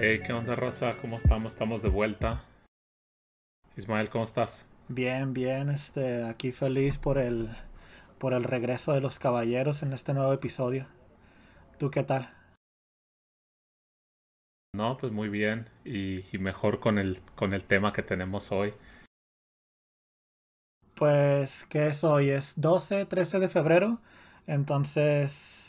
Hey, ¿qué onda, Rosa? ¿Cómo estamos? Estamos de vuelta. Ismael, ¿cómo estás? Bien, bien, este, aquí feliz por el, por el regreso de los caballeros en este nuevo episodio. ¿Tú qué tal? No, pues muy bien y, y mejor con el, con el tema que tenemos hoy. Pues, ¿qué es hoy? Es 12, 13 de febrero, entonces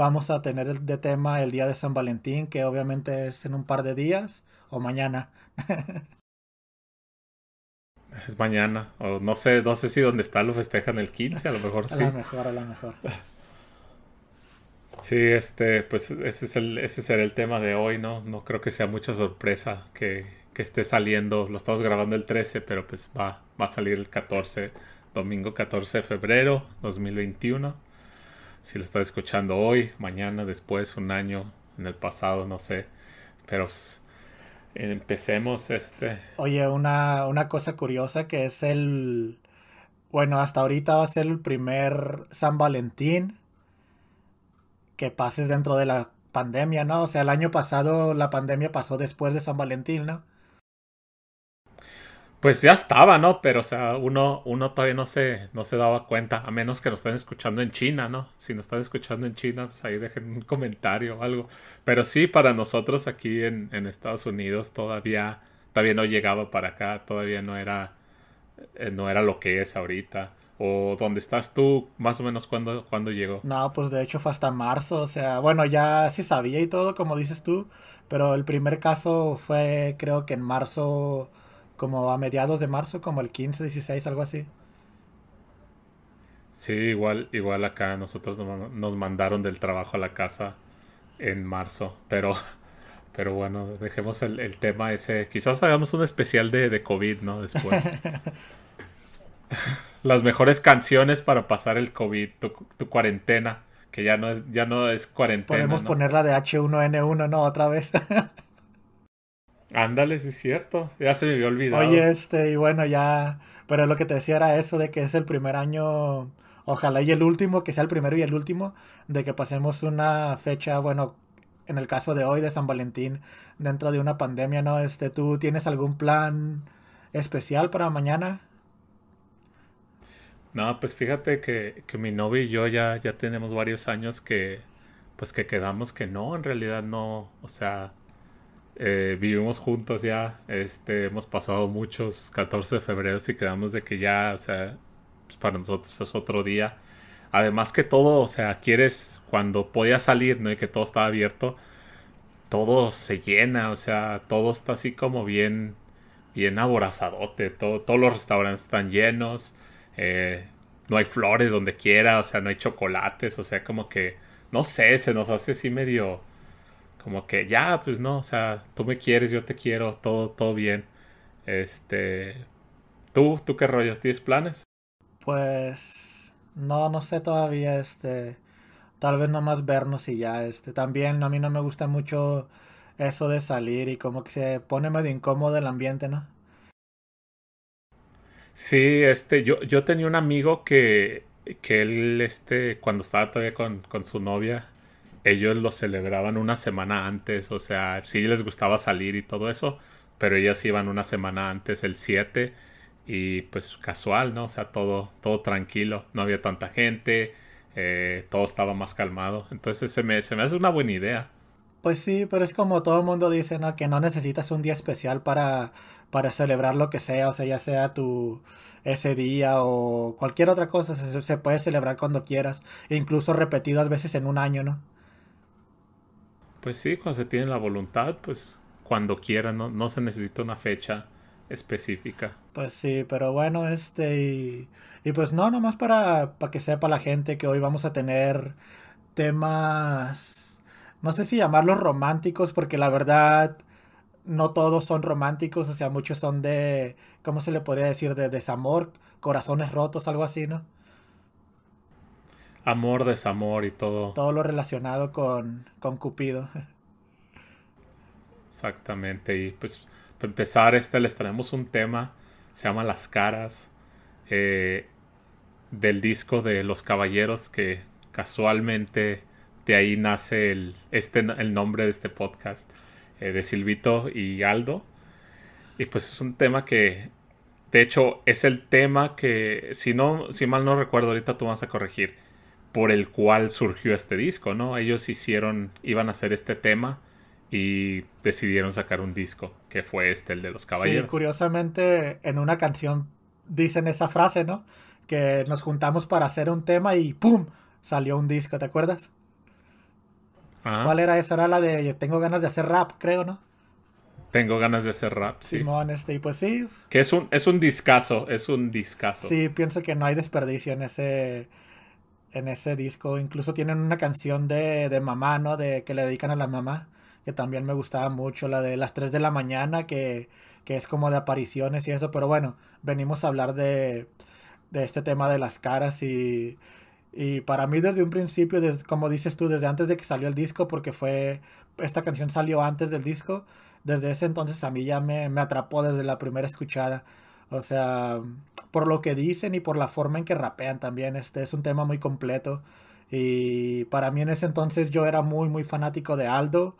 vamos a tener de tema el día de San Valentín, que obviamente es en un par de días o mañana. es mañana, o no sé, no sé si donde está lo festejan el 15, a lo mejor sí. A lo mejor, a lo mejor. Sí, este, pues ese es el, ese será el tema de hoy, ¿no? No creo que sea mucha sorpresa que, que esté saliendo. Lo estamos grabando el 13, pero pues va, va a salir el 14, domingo 14 de febrero 2021 si lo estás escuchando hoy, mañana, después, un año, en el pasado, no sé. Pero pues, empecemos este. Oye, una, una cosa curiosa que es el. Bueno, hasta ahorita va a ser el primer San Valentín que pases dentro de la pandemia, ¿no? O sea, el año pasado la pandemia pasó después de San Valentín, ¿no? Pues ya estaba, ¿no? Pero, o sea, uno, uno todavía no se, no se daba cuenta, a menos que nos estén escuchando en China, ¿no? Si nos están escuchando en China, pues ahí dejen un comentario o algo. Pero sí, para nosotros aquí en, en Estados Unidos todavía, todavía no llegaba para acá, todavía no era, eh, no era lo que es ahorita. ¿O dónde estás tú? Más o menos cuando, cuando llegó. No, pues de hecho fue hasta marzo, o sea, bueno, ya sí sabía y todo, como dices tú, pero el primer caso fue creo que en marzo como a mediados de marzo, como el 15, 16, algo así. Sí, igual, igual acá nosotros nos mandaron del trabajo a la casa en marzo, pero, pero bueno, dejemos el, tema ese. Quizás hagamos un especial de, de COVID, ¿no? Después. Las mejores canciones para pasar el COVID, tu, cuarentena, que ya no es, ya no es cuarentena. Podemos ponerla de H1N1, ¿no? Otra vez. Ándale, sí es cierto. Ya se me había olvidado. Oye, este, y bueno, ya. Pero lo que te decía era eso de que es el primer año. Ojalá y el último, que sea el primero y el último, de que pasemos una fecha, bueno, en el caso de hoy de San Valentín, dentro de una pandemia, ¿no? Este, ¿tú tienes algún plan especial para mañana? No, pues fíjate que, que mi novio y yo ya, ya tenemos varios años que, pues que quedamos que no, en realidad no, o sea, eh, vivimos juntos ya, este, hemos pasado muchos 14 de febrero y quedamos de que ya, o sea, pues para nosotros es otro día. Además que todo, o sea, quieres, cuando podía salir, ¿no? Y que todo estaba abierto, todo se llena, o sea, todo está así como bien, bien aborazadote, todo, todos los restaurantes están llenos, eh, no hay flores donde quiera, o sea, no hay chocolates, o sea, como que, no sé, se nos hace así medio como que ya, pues no, o sea, tú me quieres, yo te quiero, todo, todo bien. Este, ¿tú, tú qué rollo? ¿Tienes planes? Pues, no, no sé todavía, este, tal vez nomás vernos y ya, este, también a mí no me gusta mucho eso de salir y como que se pone medio incómodo el ambiente, ¿no? Sí, este, yo, yo tenía un amigo que, que él, este, cuando estaba todavía con, con su novia, ellos lo celebraban una semana antes, o sea, sí les gustaba salir y todo eso, pero ellos iban una semana antes, el 7, y pues casual, ¿no? O sea, todo, todo tranquilo, no había tanta gente, eh, todo estaba más calmado, entonces se me, se me hace una buena idea. Pues sí, pero es como todo el mundo dice, ¿no? Que no necesitas un día especial para, para celebrar lo que sea, o sea, ya sea tu ese día o cualquier otra cosa, se, se puede celebrar cuando quieras, e incluso repetidas veces en un año, ¿no? Pues sí, cuando se tiene la voluntad, pues cuando quiera, no, no se necesita una fecha específica. Pues sí, pero bueno, este y, y pues no, nomás para, para que sepa la gente que hoy vamos a tener temas, no sé si llamarlos románticos, porque la verdad no todos son románticos, o sea, muchos son de, ¿cómo se le podría decir? De desamor, corazones rotos, algo así, ¿no? Amor, desamor y todo. Todo lo relacionado con, con Cupido. Exactamente. Y pues para empezar, este les traemos un tema. Se llama Las Caras. Eh, del disco de Los Caballeros. Que casualmente de ahí nace el, este, el nombre de este podcast. eh, de Silvito y Aldo. Y pues es un tema que, de hecho, es el tema que, si no, si mal no recuerdo, ahorita tú vas a corregir, por el cual surgió este disco, ¿no? Ellos hicieron, iban a hacer este tema y decidieron sacar un disco, que fue este, el de los caballeros. Sí, curiosamente en una canción dicen esa frase, ¿no? Que nos juntamos para hacer un tema y ¡pum! salió un disco, ¿te acuerdas? Ah. ¿Cuál era esa? Era la de Tengo ganas de hacer rap, creo, ¿no? Tengo ganas de hacer rap, sí. Simón, este, y pues sí. Que es un, es un discazo, es un discazo. Sí, pienso que no hay desperdicio en ese, en ese disco. Incluso tienen una canción de, de mamá, ¿no? De que le dedican a la mamá que también me gustaba mucho, la de las 3 de la mañana, que, que es como de apariciones y eso, pero bueno, venimos a hablar de, de este tema de las caras y, y para mí desde un principio, desde, como dices tú, desde antes de que salió el disco, porque fue, esta canción salió antes del disco, desde ese entonces a mí ya me, me atrapó desde la primera escuchada. O sea, por lo que dicen y por la forma en que rapean también, este es un tema muy completo. Y para mí en ese entonces yo era muy, muy fanático de Aldo.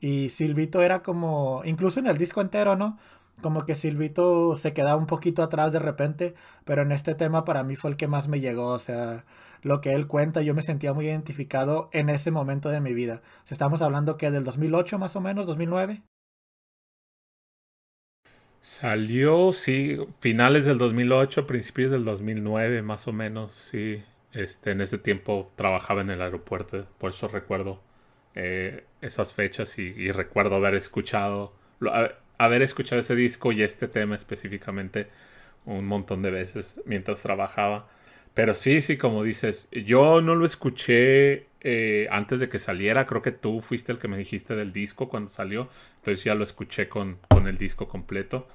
Y Silvito era como, incluso en el disco entero, ¿no? Como que Silvito se quedaba un poquito atrás de repente, pero en este tema para mí fue el que más me llegó, o sea, lo que él cuenta, yo me sentía muy identificado en ese momento de mi vida. O sea, estamos hablando que del 2008 más o menos, 2009. Salió, sí, finales del 2008, principios del 2009, más o menos, sí. Este, en ese tiempo trabajaba en el aeropuerto, por eso recuerdo eh, esas fechas y, recuerdo haber escuchado, haber escuchado ese disco y este tema específicamente un montón de veces mientras trabajaba. Pero sí, sí, como dices, yo no lo escuché eh, antes de que saliera, creo que tú fuiste el que me dijiste del disco cuando salió, entonces ya lo escuché con, con el disco completo.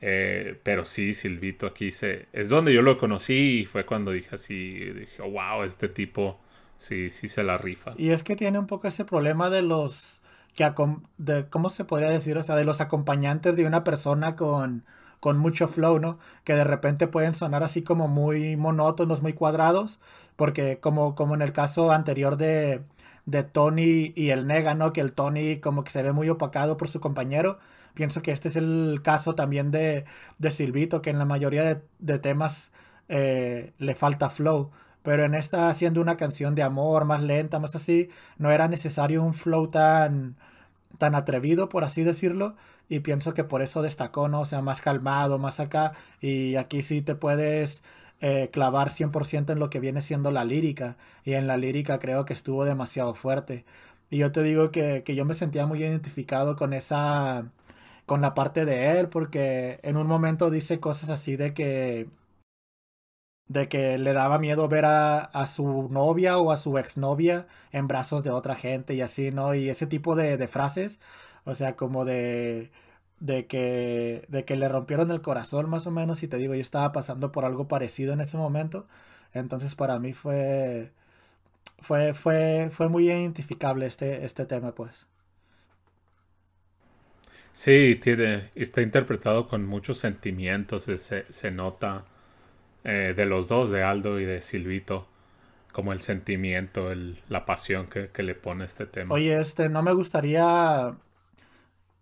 Eh, pero sí, Silvito aquí se, es donde yo lo conocí y fue cuando dije así, dije, wow, este tipo Sí, sí se la rifa. Y es que tiene un poco ese problema de los que de cómo se podría decir, o sea, de los acompañantes de una persona con con mucho flow, ¿no? Que de repente pueden sonar así como muy monótonos, muy cuadrados, porque como, como en el caso anterior de, de Tony y el Nega, ¿no? Que el Tony como que se ve muy opacado por su compañero. Pienso que este es el caso también de, de Silvito, que en la mayoría de, de temas eh, le falta flow. Pero en esta, haciendo una canción de amor más lenta, más así, no era necesario un flow tan, tan atrevido, por así decirlo. Y pienso que por eso destacó, ¿no? O sea, más calmado, más acá. Y aquí sí te puedes eh, clavar 100% en lo que viene siendo la lírica. Y en la lírica creo que estuvo demasiado fuerte. Y yo te digo que, que yo me sentía muy identificado con esa con la parte de él, porque en un momento dice cosas así de que de que le daba miedo ver a, a, su novia o a su exnovia en brazos de otra gente y así, ¿no? Y ese tipo de, de frases, o sea, como de, de, que, de que le rompieron el corazón más o menos, y te digo, yo estaba pasando por algo parecido en ese momento, entonces para mí fue, fue, fue, fue muy identificable este, este tema, pues. Sí, tiene, está interpretado con muchos sentimientos, se, se nota eh, de los dos, de Aldo y de Silvito, como el sentimiento, el, la pasión que, le pone este tema. Oye, este, no me gustaría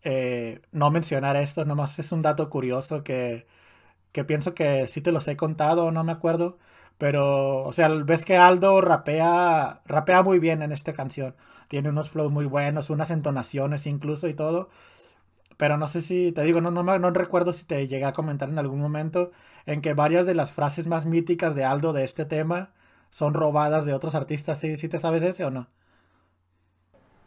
eh, no mencionar esto, nomás es un dato curioso que, que pienso que sí te los he contado, no me acuerdo, pero, o sea, ves que Aldo rapea, rapea muy bien en esta canción, tiene unos flows muy buenos, unas entonaciones incluso y todo, pero no sé si, te digo, no, no, no recuerdo si te llegué a comentar en algún momento en que varias de las frases más míticas de Aldo de este tema son robadas de otros artistas. ¿Sí, te sabes ese o no?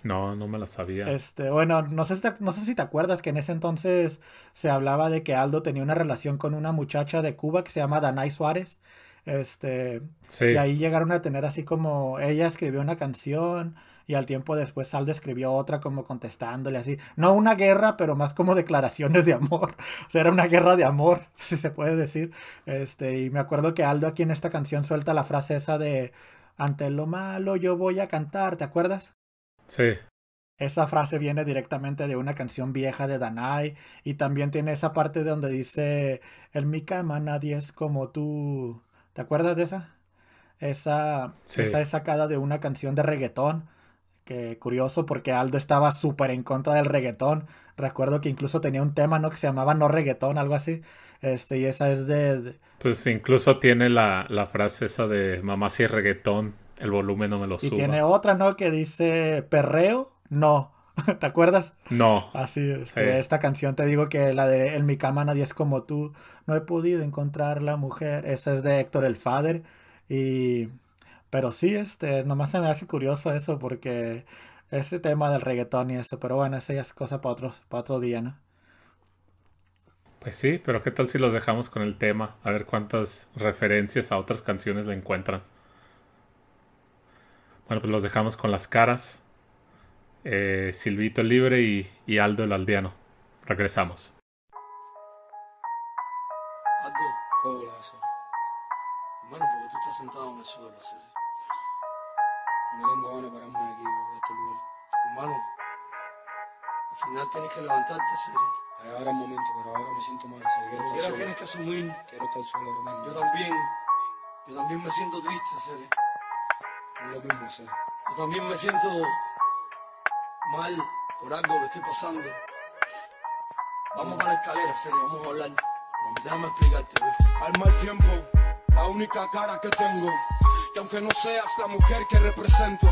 No, no me la sabía. Este, bueno, no sé, no sé si te acuerdas que en ese entonces se hablaba de que Aldo tenía una relación con una muchacha de Cuba que se llama Danay Suárez. Este, y ahí llegaron a tener así como ella escribió una canción y al tiempo después Aldo escribió otra como contestándole así, no una guerra, pero más como declaraciones de amor, o sea, era una guerra de amor, si se puede decir, este, y me acuerdo que Aldo aquí en esta canción suelta la frase esa de, ante lo malo yo voy a cantar, ¿te acuerdas? Sí. Esa frase viene directamente de una canción vieja de Danai y también tiene esa parte donde dice, en mi cama nadie es como tú. ¿Te acuerdas de esa? Esa, esa es sacada de una canción de reggaetón que curioso porque Aldo estaba súper en contra del reggaetón. Recuerdo que incluso tenía un tema, ¿no? Que se llamaba No Reggaetón, algo así. Este, y esa es de... Pues incluso tiene la, la, frase esa de mamá si es reggaetón, el volumen no me lo suba. Y tiene otra, ¿no? Que dice perreo, no. ¿Te acuerdas? No. Así, este, esta canción te digo que la de En mi cama nadie es como tú, no he podido encontrar la mujer, esa es de Héctor el Father y pero sí, este, nomás se me hace curioso eso porque ese tema del reggaetón y eso, pero bueno, esa ya es cosa para otro, para otro día, ¿no? Pues sí, pero ¿qué tal si los dejamos con el tema? A ver cuántas referencias a otras canciones le encuentran. Bueno, pues los dejamos con las caras. Eh, Silvito Libre y, y, Aldo el Aldeano. Regresamos. Aldo, ¿cómo Bueno, porque tú estás sentado en el suelo, ¿sí? No tengo ganas de pararme aquí, de este lugar. Hermano, al final tienes que levantarte, serio. Ahora un momento, pero ahora me siento mal. Quiero estar solo. tienes que asumir. Quiero estar solo hermano. Yo también. Yo también me siento triste, serio. Lo mismo, serio. Yo también me siento mal por algo que estoy pasando. Vamos a la escalera, serio, vamos a hablar. Déjame explicarte, Al mal tiempo, la única cara que tengo y aunque no seas la mujer que represento,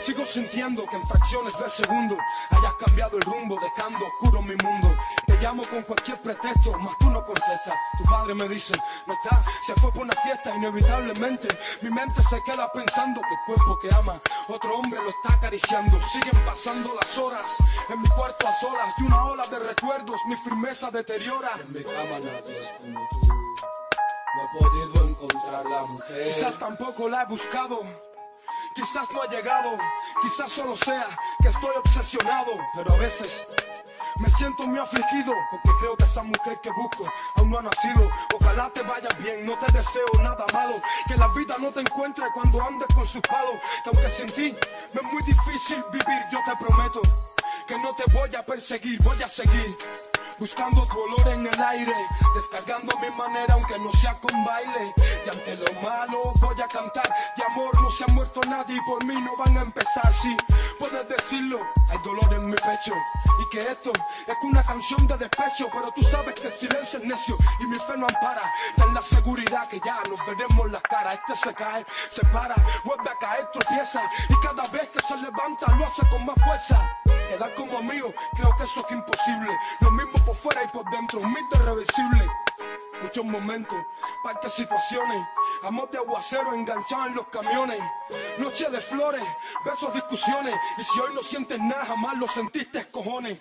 sigo sintiendo que en fracciones de segundo hayas cambiado el rumbo, dejando oscuro mi mundo. Llamo con cualquier pretexto, mas tú no contestas. Tu padre me dice, no está, se fue por una fiesta, inevitablemente. Mi mente se queda pensando que el cuerpo que ama, otro hombre lo está acariciando. Siguen pasando las horas en mi cuarto a solas y una ola de recuerdos mi firmeza deteriora. En mi cama nadie es como tú. No he podido encontrar la mujer. Quizás tampoco la he buscado. Quizás no ha llegado. Quizás solo sea que estoy obsesionado. Pero a veces me siento muy afligido porque creo que esa mujer que busco aún no ha nacido. Ojalá te vaya bien, no te deseo nada malo. Que la vida no te encuentre cuando andes con sus palos. Que aunque sin ti me es muy difícil vivir, yo te prometo que no te voy a perseguir, voy a seguir buscando tu olor en el aire, descargando mi manera aunque no sea con baile. Y ante lo malo voy a cantar, de amor no se ha muerto nadie y por mí no van a empezar. Sí, puedes decirlo, hay dolor en mi pecho y que esto es una canción de despecho, pero tú sabes que el silencio es necio y mi fe no ampara. Ten la seguridad que ya nos veremos la cara. Este se cae, se para, vuelve a caer, tropieza y cada vez que se levanta lo hace con más fuerza. Quedar como amigo, creo que eso es imposible. Lo mismo por fuera y por dentro, un mito irreversible. Muchos momentos, partes situaciones, amor de aguacero enganchado en los camiones, noche de flores, besos, discusiones, y si hoy no sientes nada, jamás lo sentiste, cojones.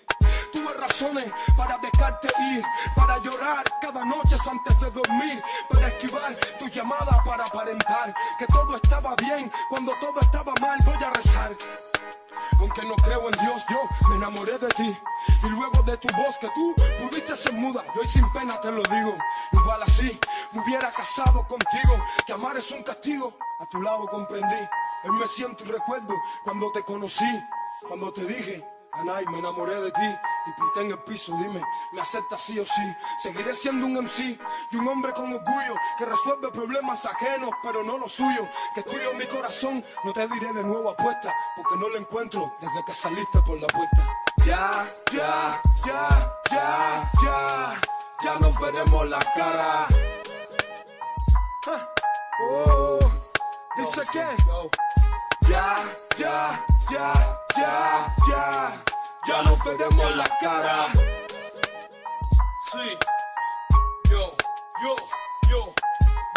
Tuve razones para dejarte ir, para llorar cada noche antes de dormir, para esquivar tu llamada, para aparentar que todo estaba bien cuando todo estaba mal. Voy a rezar aunque no creo en Dios, yo me enamoré de ti. Y luego de tu voz que tú pudiste ser muda, yo hoy sin pena te lo digo. Igual así me hubiera casado contigo, que amar es un castigo. A tu lado comprendí, hoy me siento y recuerdo cuando te conocí, cuando te dije Anay, me enamoré de ti y pinté en el piso, dime, ¿me aceptas sí o sí? Seguiré siendo un MC y un hombre con orgullo que resuelve problemas ajenos, pero no los suyos. Que tuyo mi corazón, no te diré de nuevo apuesta, porque no lo encuentro desde que saliste por la puerta. Ya, ya, ya, ya, ya, ya nos veremos la cara. Oh, dice que ya, ya, ya ya, ya, ya nos veremos la cara. Sí, yo, yo, yo.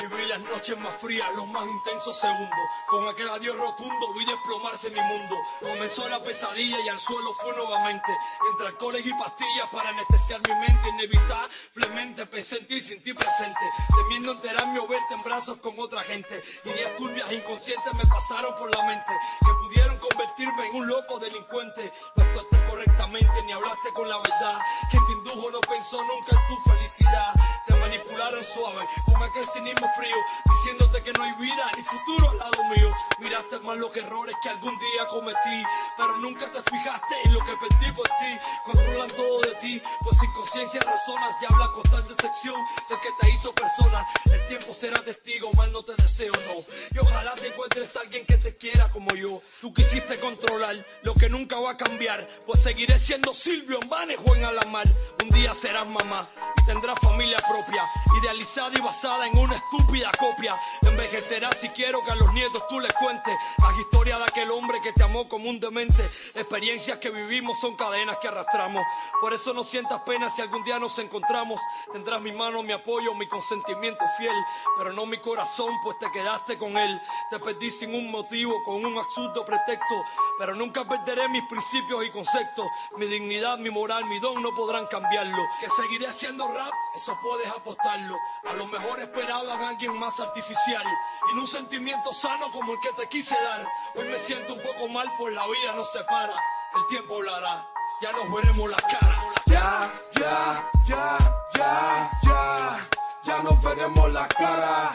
Viví las noches más frías, los más intensos segundos. Con aquel adiós rotundo vi desplomarse mi mundo. Comenzó la pesadilla y al suelo fue nuevamente. Entre alcoholes y pastillas para anestesiar mi mente. Inevitablemente pensé en ti sin ti presente. Temiendo enterarme o verte en brazos con otra gente. Ideas turbias inconscientes me pasaron por la mente. Que pudieron convertirme en un loco delincuente. No actuaste correctamente ni hablaste con la verdad. Quien te indujo no pensó nunca en tu felicidad. Te manipularon suave con aquel cinismo frío, diciéndote que no hay vida ni futuro al lado mío. Miraste más los errores que algún día cometí, pero nunca te fijaste en lo que perdí por ti. Controlan todo de ti, pues sin conciencia razonas y habla con tal decepción de que te hizo persona. El tiempo será testigo, mal no te deseo, no. Y ojalá te encuentres alguien que te quiera como yo. Tú quisiste controlar, lo que nunca va a cambiar, pues seguiré siendo Silvio en Banejo en Alamar. Un día serás mamá y tendrás familia propia, idealizada y basada en una estúpida copia. Envejecerás si quiero que a los nietos tú les cuentes la historia de aquel hombre que te amó como demente. Experiencias que vivimos son cadenas que arrastramos. Por eso no sientas pena si algún día nos encontramos. Tendrás mi mano, mi apoyo, mi consentimiento fiel, pero no mi corazón, pues te quedaste con él. Te perdí sin un motivo, con un absurdo pretexto, pero nunca perderé mis principios y conceptos. Mi dignidad, mi moral, mi don no podrán cambiarlo. Que seguiré haciendo rap, eso puedes apostarlo. A lo mejor esperado a alguien más artificial y en un sentimiento sano como el que te quise dar. Hoy me siento un poco mal, pues la vida nos separa. El tiempo hablará, ya nos veremos las caras. Ya, ya, ya, ya, ya, ya nos veremos las caras.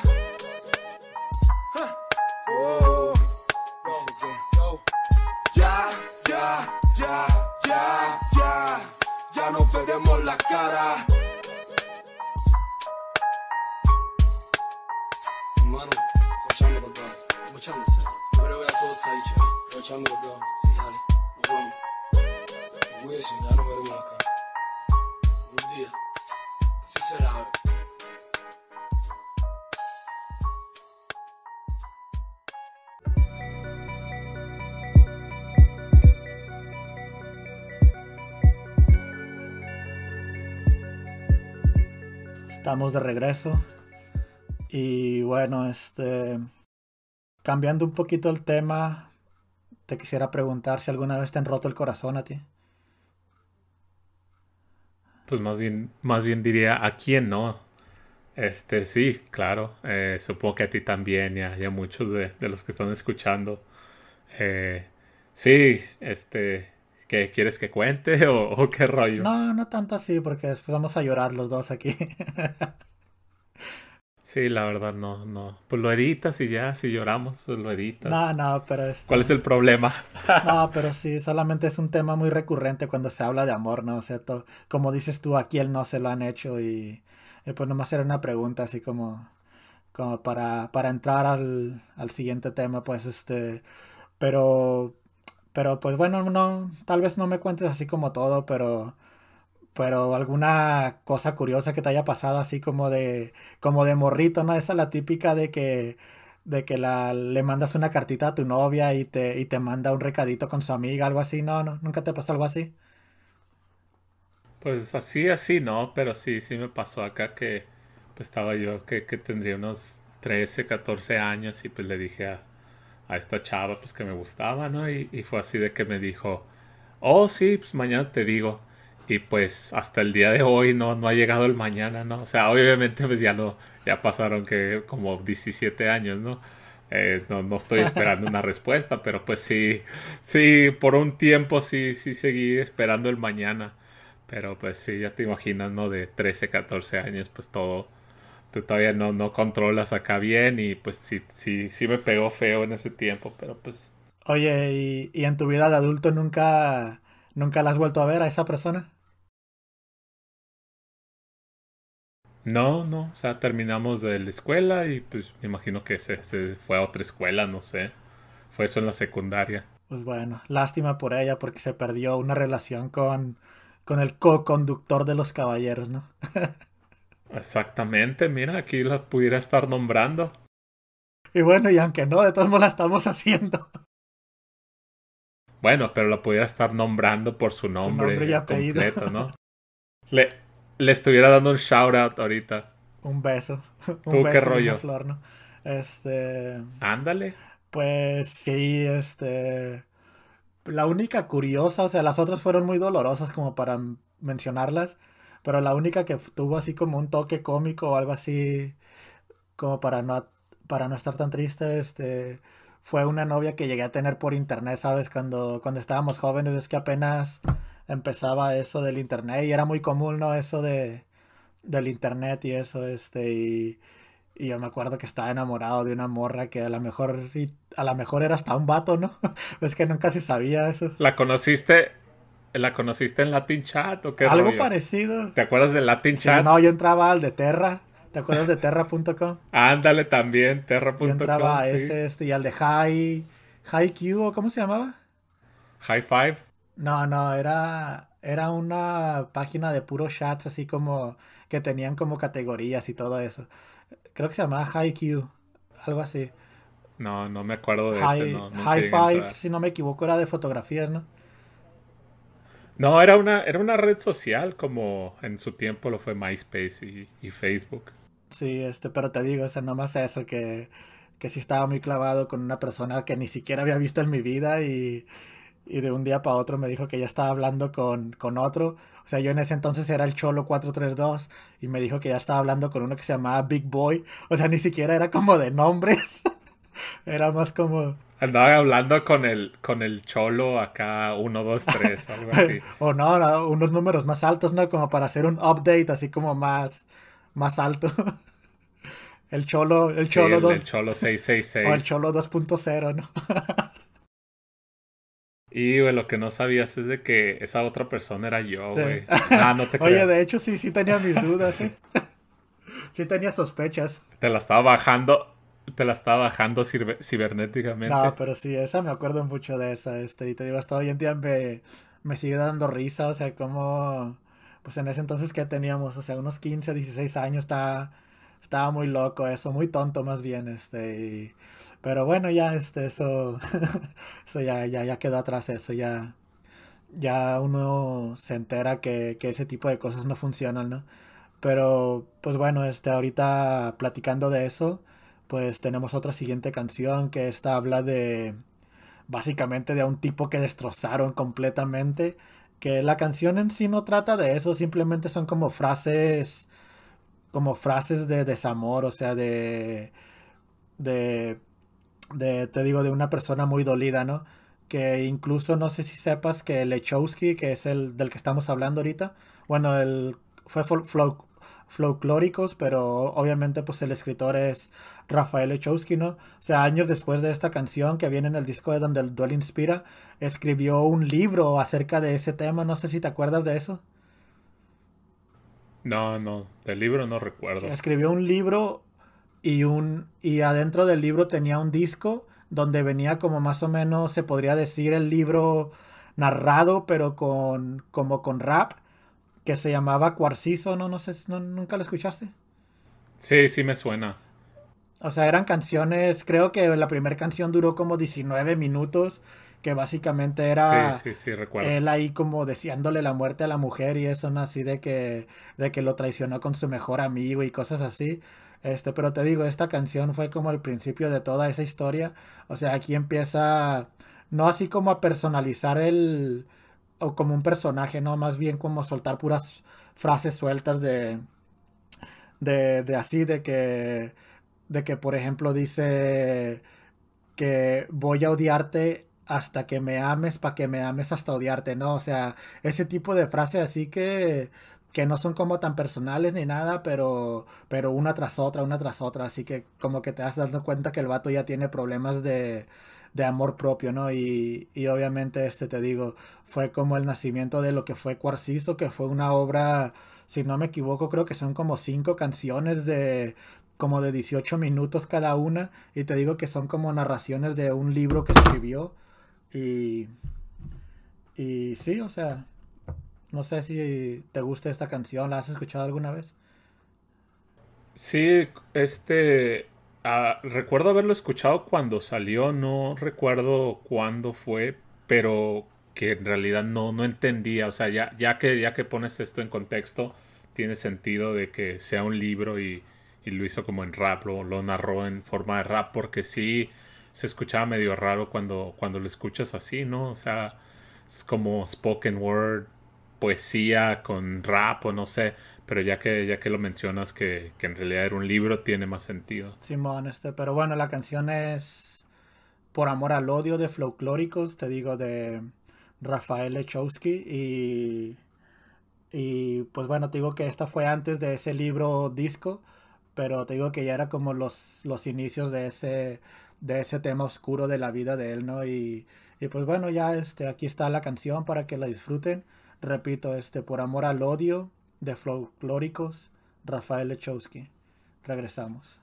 Oh. Ya, ya, ya, ya, ya, ya nos veremos las caras. Echando por todo, echándose. Yo creo que ya todo está dicho, ¿eh? echando por todo. Sí, dale, nos vemos. Ya. Un día, Estamos de regreso. Y bueno, este. Cambiando un poquito el tema, te quisiera preguntar si alguna vez te han roto el corazón a ti. Pues más bien, más bien diría a quién no. Este, sí, claro. eh, supongo que a ti también y a, muchos de, de los que están escuchando. Eh, sí, este, ¿qué quieres que cuente o, o qué rollo? No, no tanto así, porque después vamos a llorar los dos aquí. Sí, la verdad no, no. Pues lo editas y ya, si lloramos, pues lo editas. no, no, pero este, ¿Cuál es el problema? No, pero sí, solamente es un tema muy recurrente cuando se habla de amor, ¿no? O sea, to- como dices tú, a quién no se lo han hecho y, y pues nomás era una pregunta así como, como para, para entrar al, al siguiente tema, pues este, pero, pero pues bueno, no, tal vez no me cuentes así como todo, pero, pero alguna cosa curiosa que te haya pasado así como de, como de morrito, ¿no? Esa es la típica de que de que la, le mandas una cartita a tu novia y te, y te manda un recadito con su amiga, algo así. No, no, nunca te pasó algo así. Pues así, así no, pero sí, sí me pasó acá que pues estaba yo que, que tendría unos 13, 14 años y pues le dije a, a esta chava pues que me gustaba, ¿no? Y, y fue así de que me dijo, oh sí, pues mañana te digo. Y pues hasta el día de hoy no, no ha llegado el mañana, ¿no? O sea, obviamente pues ya no, ya pasaron que como 17 años, ¿no? Eh, no, no estoy esperando una respuesta, pero pues sí, sí, por un tiempo sí, sí seguí esperando el mañana. Pero pues sí, ya te imaginas, ¿no? De 13, 14 años, pues todo, tú todavía no, no controlas acá bien y pues sí, sí, sí me pegó feo en ese tiempo, pero pues Oye, ¿y, y en tu vida de adulto nunca, nunca la has vuelto a ver a esa persona? no, no, o sea, terminamos de la escuela y pues me imagino que se, se fue a otra escuela, no sé. Fue eso en la secundaria. Pues bueno, lástima por ella porque se perdió una relación con, con el co-conductor de los caballeros, ¿no? Exactamente, mira, aquí la pudiera estar nombrando. Y bueno, y aunque no, de todos modos la estamos haciendo. Bueno, pero la pudiera estar nombrando por su nombre, nombre y apellido. completo, ¿no? Le, le estuviera dando un shout out ahorita. Un beso. Un ¿Tú qué beso una rollo? flor, ¿no? Este. Ándale. Pues sí, este. La única curiosa, o sea, las otras fueron muy dolorosas como para mencionarlas, pero la única que tuvo así como un toque cómico o algo así, como para no, para no estar tan triste, este, fue una novia que llegué a tener por internet, ¿sabes? Cuando, cuando estábamos jóvenes, es que apenas empezaba eso del internet y era muy común, ¿no? Eso de, del internet y eso, este, y, yo me acuerdo que estaba enamorado de una morra que a lo mejor, a lo mejor era hasta un vato, ¿no? Es que nunca se sabía eso. ¿La conociste? ¿La conociste en Latin Chat o qué Algo rollo? parecido. ¿Te acuerdas de Latin Sí, Chat? no, yo entraba al de Terra. ¿Te acuerdas de Terra.com? Ándale también, Yo terra.com. entraba a sí. ese, este, y al de High, High Q, ¿o cómo se llamaba? High Five. No, no, era, era una página de puros chats así como que tenían como categorías y todo eso. Creo que se llamaba HiQ, algo así. No, no me acuerdo de High, ese. No, nunca High Five, entrar. si no me equivoco, era de fotografías, ¿no? No, era una, era una red social como en su tiempo lo fue MySpace y, Facebook. Sí, este, pero te digo, o sea, nomás eso, que, que sí estaba muy clavado con una persona que ni siquiera había visto en mi vida y, y de un día para otro me dijo que ya estaba hablando con, con otro. O sea, yo en ese entonces era el Cholo 432 y me dijo que ya estaba hablando con uno que se llamaba Big Boy. O sea, ni siquiera era como de nombres. Era más como... Andaba hablando con el, con el cholo acá, 1, 2, 3, algo así. O no, no, unos números más altos, ¿no? Como para hacer un update así como más, más alto. El Cholo, el Sí, Cholo el, 2 el cholo o el 666. Cholo 2.0, ¿no? Y güey, lo que no sabías es de que esa otra persona era yo, Sí. güey. Ah, no te Oye, creas. de hecho sí, sí tenía mis dudas, ¿eh? Sí tenía sospechas. Te la estaba bajando, te la estaba bajando ciber- cibernéticamente. No, pero sí, esa me acuerdo mucho de esa, este, y te digo, hasta hoy en día me, me sigue dando risa, o sea, como, pues en ese entonces que teníamos, o sea, unos 15, 16 años, estaba, estaba muy loco eso, muy tonto más bien, este, pero bueno, ya, este, eso, eso ya, ya, ya quedó atrás, eso ya, ya uno se entera que, que ese tipo de cosas no funcionan, ¿no? Pero, pues bueno, este, ahorita platicando de eso, pues tenemos otra siguiente canción que esta habla de, básicamente de un tipo que destrozaron completamente, que la canción en sí no trata de eso, simplemente son como frases, como frases de desamor, o sea, de, de, de, te digo, de una persona muy dolida, ¿no? Que incluso no sé si sepas que Lechowski, que es el del que estamos hablando ahorita, bueno, el fue fol- fol- folclóricos, pero obviamente pues el escritor es Rafael Lechowski, ¿no? O sea, años después de esta canción que viene en el disco de donde el duelo inspira, escribió un libro acerca de ese tema, no sé si te acuerdas de eso. No, no, del libro no Sí, recuerdo. escribió un libro y un y adentro del libro tenía un disco donde venía como más o menos se podría decir el libro narrado, pero con como con rap que se llamaba Cuarcizo, no no sé, no, nunca lo escuchaste. Sí, sí me suena. O sea, eran canciones, creo que la primera canción duró como 19 minutos, que básicamente era Sí, sí, sí, recuerdo. él ahí como deseándole la muerte a la mujer y eso, ¿no? Así de que, de que lo traicionó con su mejor amigo y cosas así. Este, pero te digo, esta canción fue como el principio de toda esa historia. O sea, aquí empieza, no así como a personalizar el, o como un personaje, ¿no? Más bien como soltar puras frases sueltas de, de, de así, de que, de que, por ejemplo, dice que voy a odiarte hasta que me ames, para que me ames hasta odiarte, ¿no? O sea, ese tipo de frases así que, que no son como tan personales ni nada, pero, pero una tras otra, una tras otra, así que como que te das dando cuenta que el vato ya tiene problemas de, de amor propio, ¿no? Y, y obviamente, este, te digo, fue como el nacimiento de lo que fue Cuarcizo, que fue una obra, si no me equivoco, creo que son como cinco canciones de como de 18 minutos cada una, y te digo que son como narraciones de un libro que escribió, y, y sí, o sea, no sé si te gusta esta canción, ¿la has escuchado alguna vez? Sí, este, ah, recuerdo haberlo escuchado cuando salió, no recuerdo cuándo fue, pero que en realidad no, no entendía, o sea, ya, ya que, ya que pones esto en contexto, tiene sentido de que sea un libro y, y lo hizo como en rap, lo, lo narró en forma de rap, porque sí se escuchaba medio raro cuando, cuando lo escuchas así, ¿no? O sea, es como spoken word, poesía con rap o no sé, pero ya que, ya que lo mencionas que, que en realidad era un libro, tiene más sentido. Simón, este, pero bueno, la canción es Por amor al odio de Folclóricos, te digo, de Rafael Lechowski y, y pues bueno, te digo que esta fue antes de ese libro disco, pero te digo que ya era como los, los inicios de ese, de ese tema oscuro de la vida de él, ¿no? Y, y pues bueno, ya este, aquí está la canción para que la disfruten. Repito, este, Por amor al odio de Folclóricos, Rafael Lechowski. Regresamos.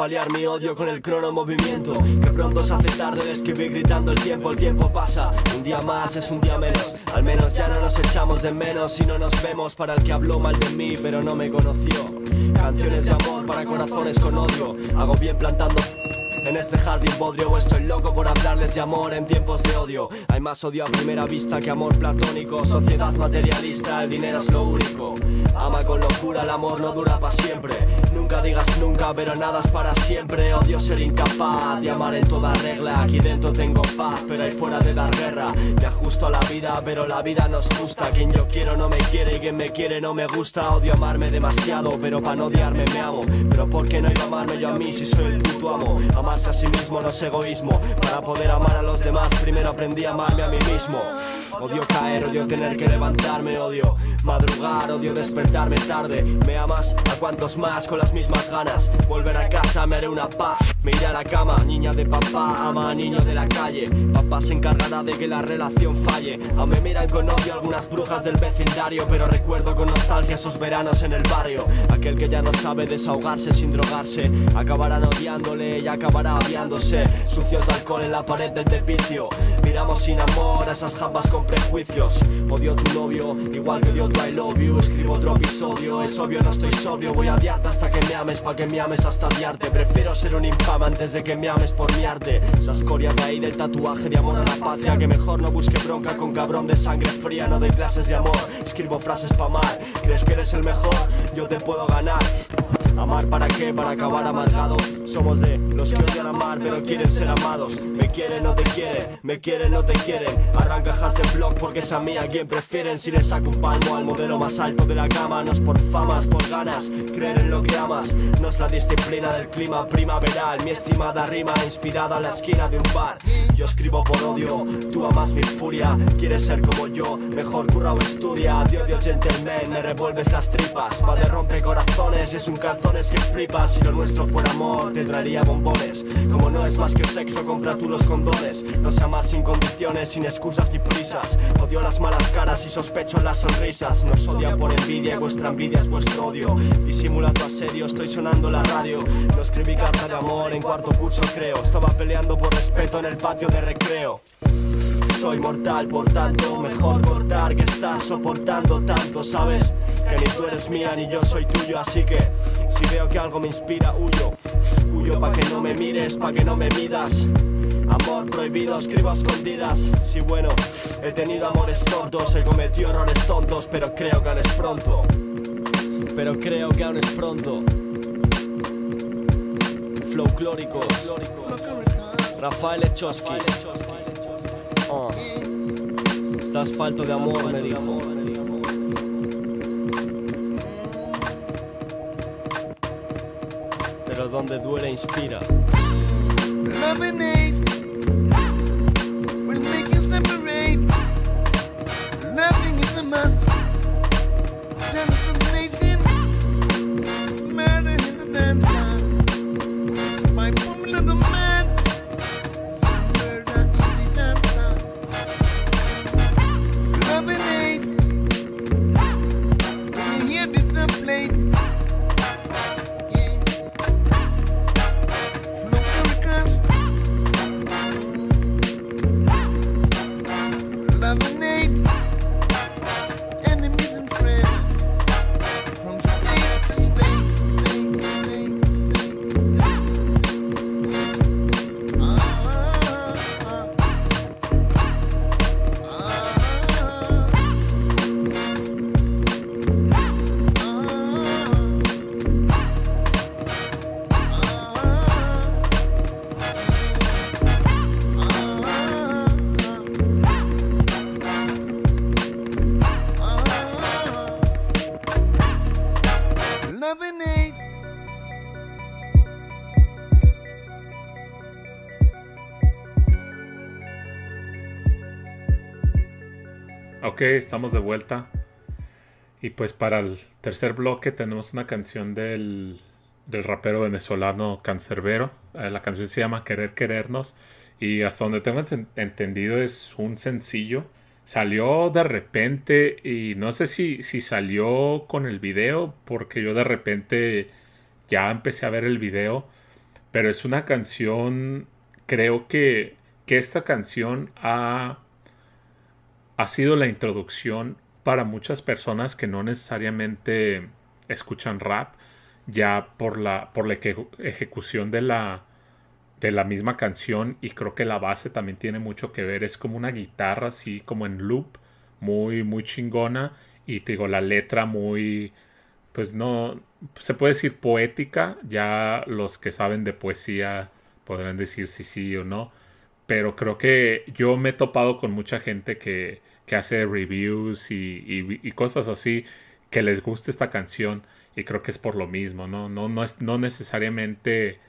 Paliar mi odio con el crono movimiento. Que pronto se hace tarde el escribir gritando el tiempo, el tiempo pasa. Un día más es un día menos. Al menos ya no nos echamos de menos y no nos vemos para el que habló mal de mí, pero no me conoció. Canciones de amor para corazones con odio. Hago bien plantando en este jardín podrio estoy loco por hablarles de amor en tiempos de odio. Hay más odio a primera vista que amor platónico. Sociedad materialista, el dinero es lo único. Ama con locura, el amor no dura para siempre. Nunca digas nunca, pero nada es para siempre. Odio ser incapaz de amar en toda regla. Aquí dentro tengo paz, pero ahí fuera de dar guerra. Me ajusto a la vida, pero la vida nos gusta. Quien yo quiero no me quiere y quien me quiere no me gusta. Odio amarme demasiado, pero para no odiarme me amo. Pero ¿por qué no iba a amarme yo a mí si soy el puto amo? A sí mismo no es egoísmo. Para poder amar a los demás, primero aprendí a amarme a mí mismo. Odio caer, odio tener que levantarme, odio madrugar, odio despertarme tarde. Me amas a cuantos más con las mismas ganas. Volver a casa, me haré una paz. Me iré a la cama, niña de papá, ama a niño de la calle. Papá se encargará de que la relación falle. Aún me miran con odio algunas brujas del vecindario, pero recuerdo con nostalgia esos veranos en el barrio. Aquel que ya no sabe desahogarse sin drogarse, acabarán odiándole y acabará odiándose. Sucios de alcohol en la pared del depicio. Miramos sin amor a esas jambas con prejuicios. Odio tu novio, igual que odio tu I love you. Escribo otro episodio, es obvio, no estoy sobrio. Voy a odiarte hasta que me ames, pa' que me ames hasta odiarte. Prefiero ser un infame antes de que me ames por mi arte. Esa escoria de ahí del tatuaje de amor a la patria. Que mejor no busque bronca con cabrón de sangre fría, no de clases de amor. Escribo frases pa' mal. ¿Crees que eres el mejor? Yo te puedo ganar. Amar para qué, para acabar amargado. Somos de los que odian amar, pero quieren ser amados. Me quieren, no te quieren, me quieren, no te quieren. Arrancajas de blog porque es a mí a quien prefieren. Si les saco un palmo al modelo más alto de la cama, no es por famas, por ganas. Creer en lo que amas, no es la disciplina del clima primaveral. Mi estimada rima inspirada en la esquina de un bar. Yo escribo por odio, tú amas mi furia. Quieres ser como yo, mejor curra o estudia. De odio gentleman, me revuelves las tripas. Va de corazones, es un calzones que flipas. Si lo nuestro fuera amor, te traería bombones. Como no es más que sexo, compra tú los condones. No sé amar sin condiciones, sin excusas ni prisas. Odio las malas caras y sospecho las sonrisas. Nos odia por envidia y vuestra envidia es vuestro odio. Disimula tu asedio, estoy sonando la radio. No escribí carta de amor en cuarto curso, creo. Estaba peleando por respeto en el patio de recreo. Soy mortal, por tanto, mejor cortar que estar soportando tanto, ¿sabes? Que ni tú eres mía ni yo soy tuyo, así que si veo que algo me inspira, huyo. Huyo pa' que no me mires, pa' que no me midas. Amor prohibido, escribo a escondidas. Sí, bueno, he tenido amores tontos, he cometido errores tontos, pero creo que aún es pronto. Pero creo que aún es pronto. Flow clóricos. Rafael Echowski. Oh. Estás falto de amor, me dijo. Pero donde duele inspira. Estamos de vuelta. Y pues para el tercer bloque tenemos una canción del, del rapero venezolano Cancerbero. Eh, la canción se llama Querer Querernos. Y hasta donde tengo en- entendido es un sencillo. Salió de repente y no sé si, si salió con el video porque yo de repente ya empecé a ver el video pero es una canción, creo que, que esta canción ha, ha sido la introducción para muchas personas que no necesariamente escuchan rap, ya por la, por la ejecución de la, de la misma canción y creo que la base también tiene mucho que ver, es como una guitarra así como en loop, muy, muy chingona y te digo, la letra muy, pues no, se puede decir poética, ya los que saben de poesía podrán decir si sí o no, pero creo que yo me he topado con mucha gente que, que hace reviews y, y, cosas así que les gusta esta canción y creo que es por lo mismo, ¿no? No, no, es, no necesariamente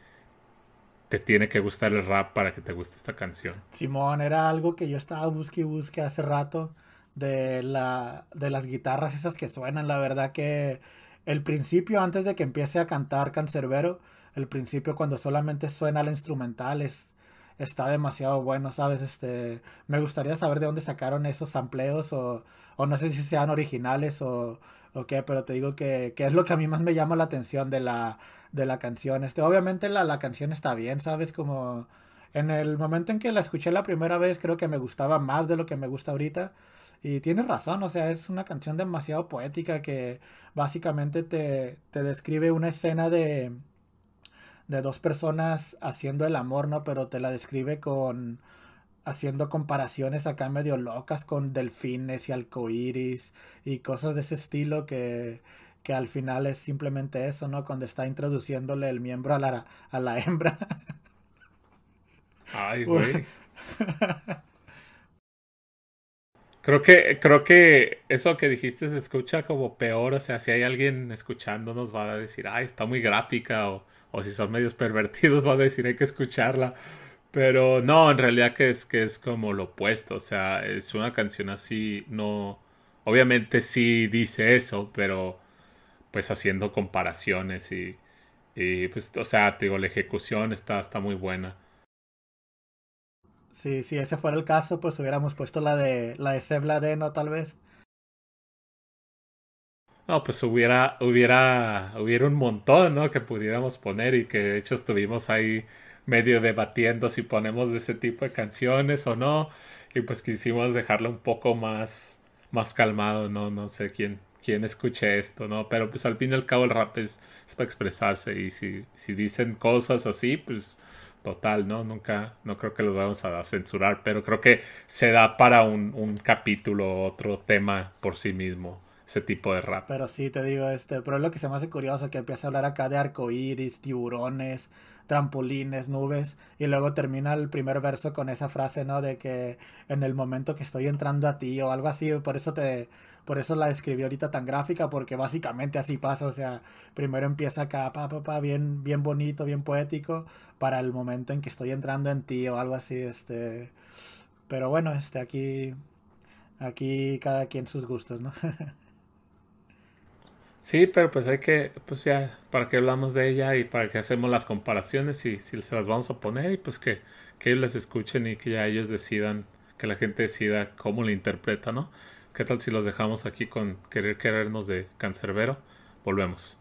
te tiene que gustar el rap para que te guste esta canción. Simón, era algo que yo estaba busque y busque hace rato de, la, de las guitarras esas que suenan, la verdad que el principio antes de que empiece a cantar Cancerbero, el principio cuando solamente suena la instrumental es, está demasiado bueno, ¿sabes? Este, me gustaría saber de dónde sacaron esos sampleos o, o no sé si sean originales o, o qué, pero te digo que, que, es lo que a mí más me llama la atención de la, de la canción. Este, obviamente la, la canción está bien, ¿sabes? Como en el momento en que la escuché la primera vez creo que me gustaba más de lo que me gusta ahorita. Y tienes razón, o sea, es una canción demasiado poética que básicamente te, te describe una escena de, de dos personas haciendo el amor, ¿no? Pero te la describe con haciendo comparaciones acá medio locas con delfines y arcoíris y cosas de ese estilo que, que al final es simplemente eso, ¿no? Cuando está introduciéndole el miembro a la, a la hembra. Ay, güey. Creo que, creo que eso que dijiste se escucha como peor. O sea, si hay alguien escuchándonos va a decir, ay, está muy gráfica. O, o si son medios pervertidos va a decir, hay que escucharla. Pero no, en realidad que es, que es como lo opuesto. O sea, es una canción así, no... Obviamente sí dice eso, pero pues haciendo comparaciones y, y pues, o sea, te digo, la ejecución está, está muy buena. Sí, si ese fuera el caso, pues hubiéramos puesto la de la de ¿no? tal vez. No, pues hubiera, hubiera, hubiera un montón, ¿no? Que pudiéramos poner y que de hecho estuvimos ahí medio debatiendo si ponemos de ese tipo de canciones o no. Y pues quisimos dejarlo un poco más, más calmado, ¿no? No sé quién, quién escuche esto, ¿no? Pero pues al fin y al cabo el rap es, es para expresarse y si, si dicen cosas así, pues total, ¿no? Nunca, no creo que los vamos a censurar, pero creo que se da para un, un capítulo, otro tema por sí mismo, ese tipo de rap. Pero sí, te digo, este, pero es lo que se me hace curioso, que empieza a hablar acá de arcoíris, tiburones, trampolines, nubes, y luego termina el primer verso con esa frase, ¿no? De que en el momento que estoy entrando a ti o algo así, por eso te, por eso la escribí ahorita tan gráfica, porque básicamente así pasa, o sea, primero empieza acá, pa, pa, pa, bien, bien bonito, bien poético, para el momento en que estoy entrando en ti o algo así, este, pero bueno, este, aquí, aquí cada quien sus gustos, ¿no? Sí, pero pues hay que, pues ya, para que hablamos de ella y para que hacemos las comparaciones y si se las vamos a poner y pues que, que ellos las escuchen y que ya ellos decidan, que la gente decida cómo la interpreta, ¿no? ¿Qué tal si los dejamos aquí con querer querernos de Cancerbero? Volvemos.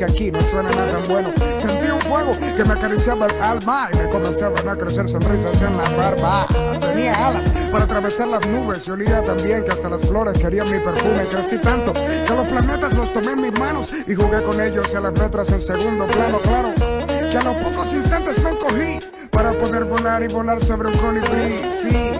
Que aquí no suena nada tan bueno. Sentí un fuego que me acariciaba el alma y me comenzaban a crecer sonrisas en la barba. Tenía alas para atravesar las nubes y olía también que hasta las flores querían mi perfume. Crecí tanto que los planetas los tomé en mis manos y jugué con ellos y a las letras en segundo plano, claro. que a los pocos instantes me encogí para poder volar y volar sobre un colibrí. Sí,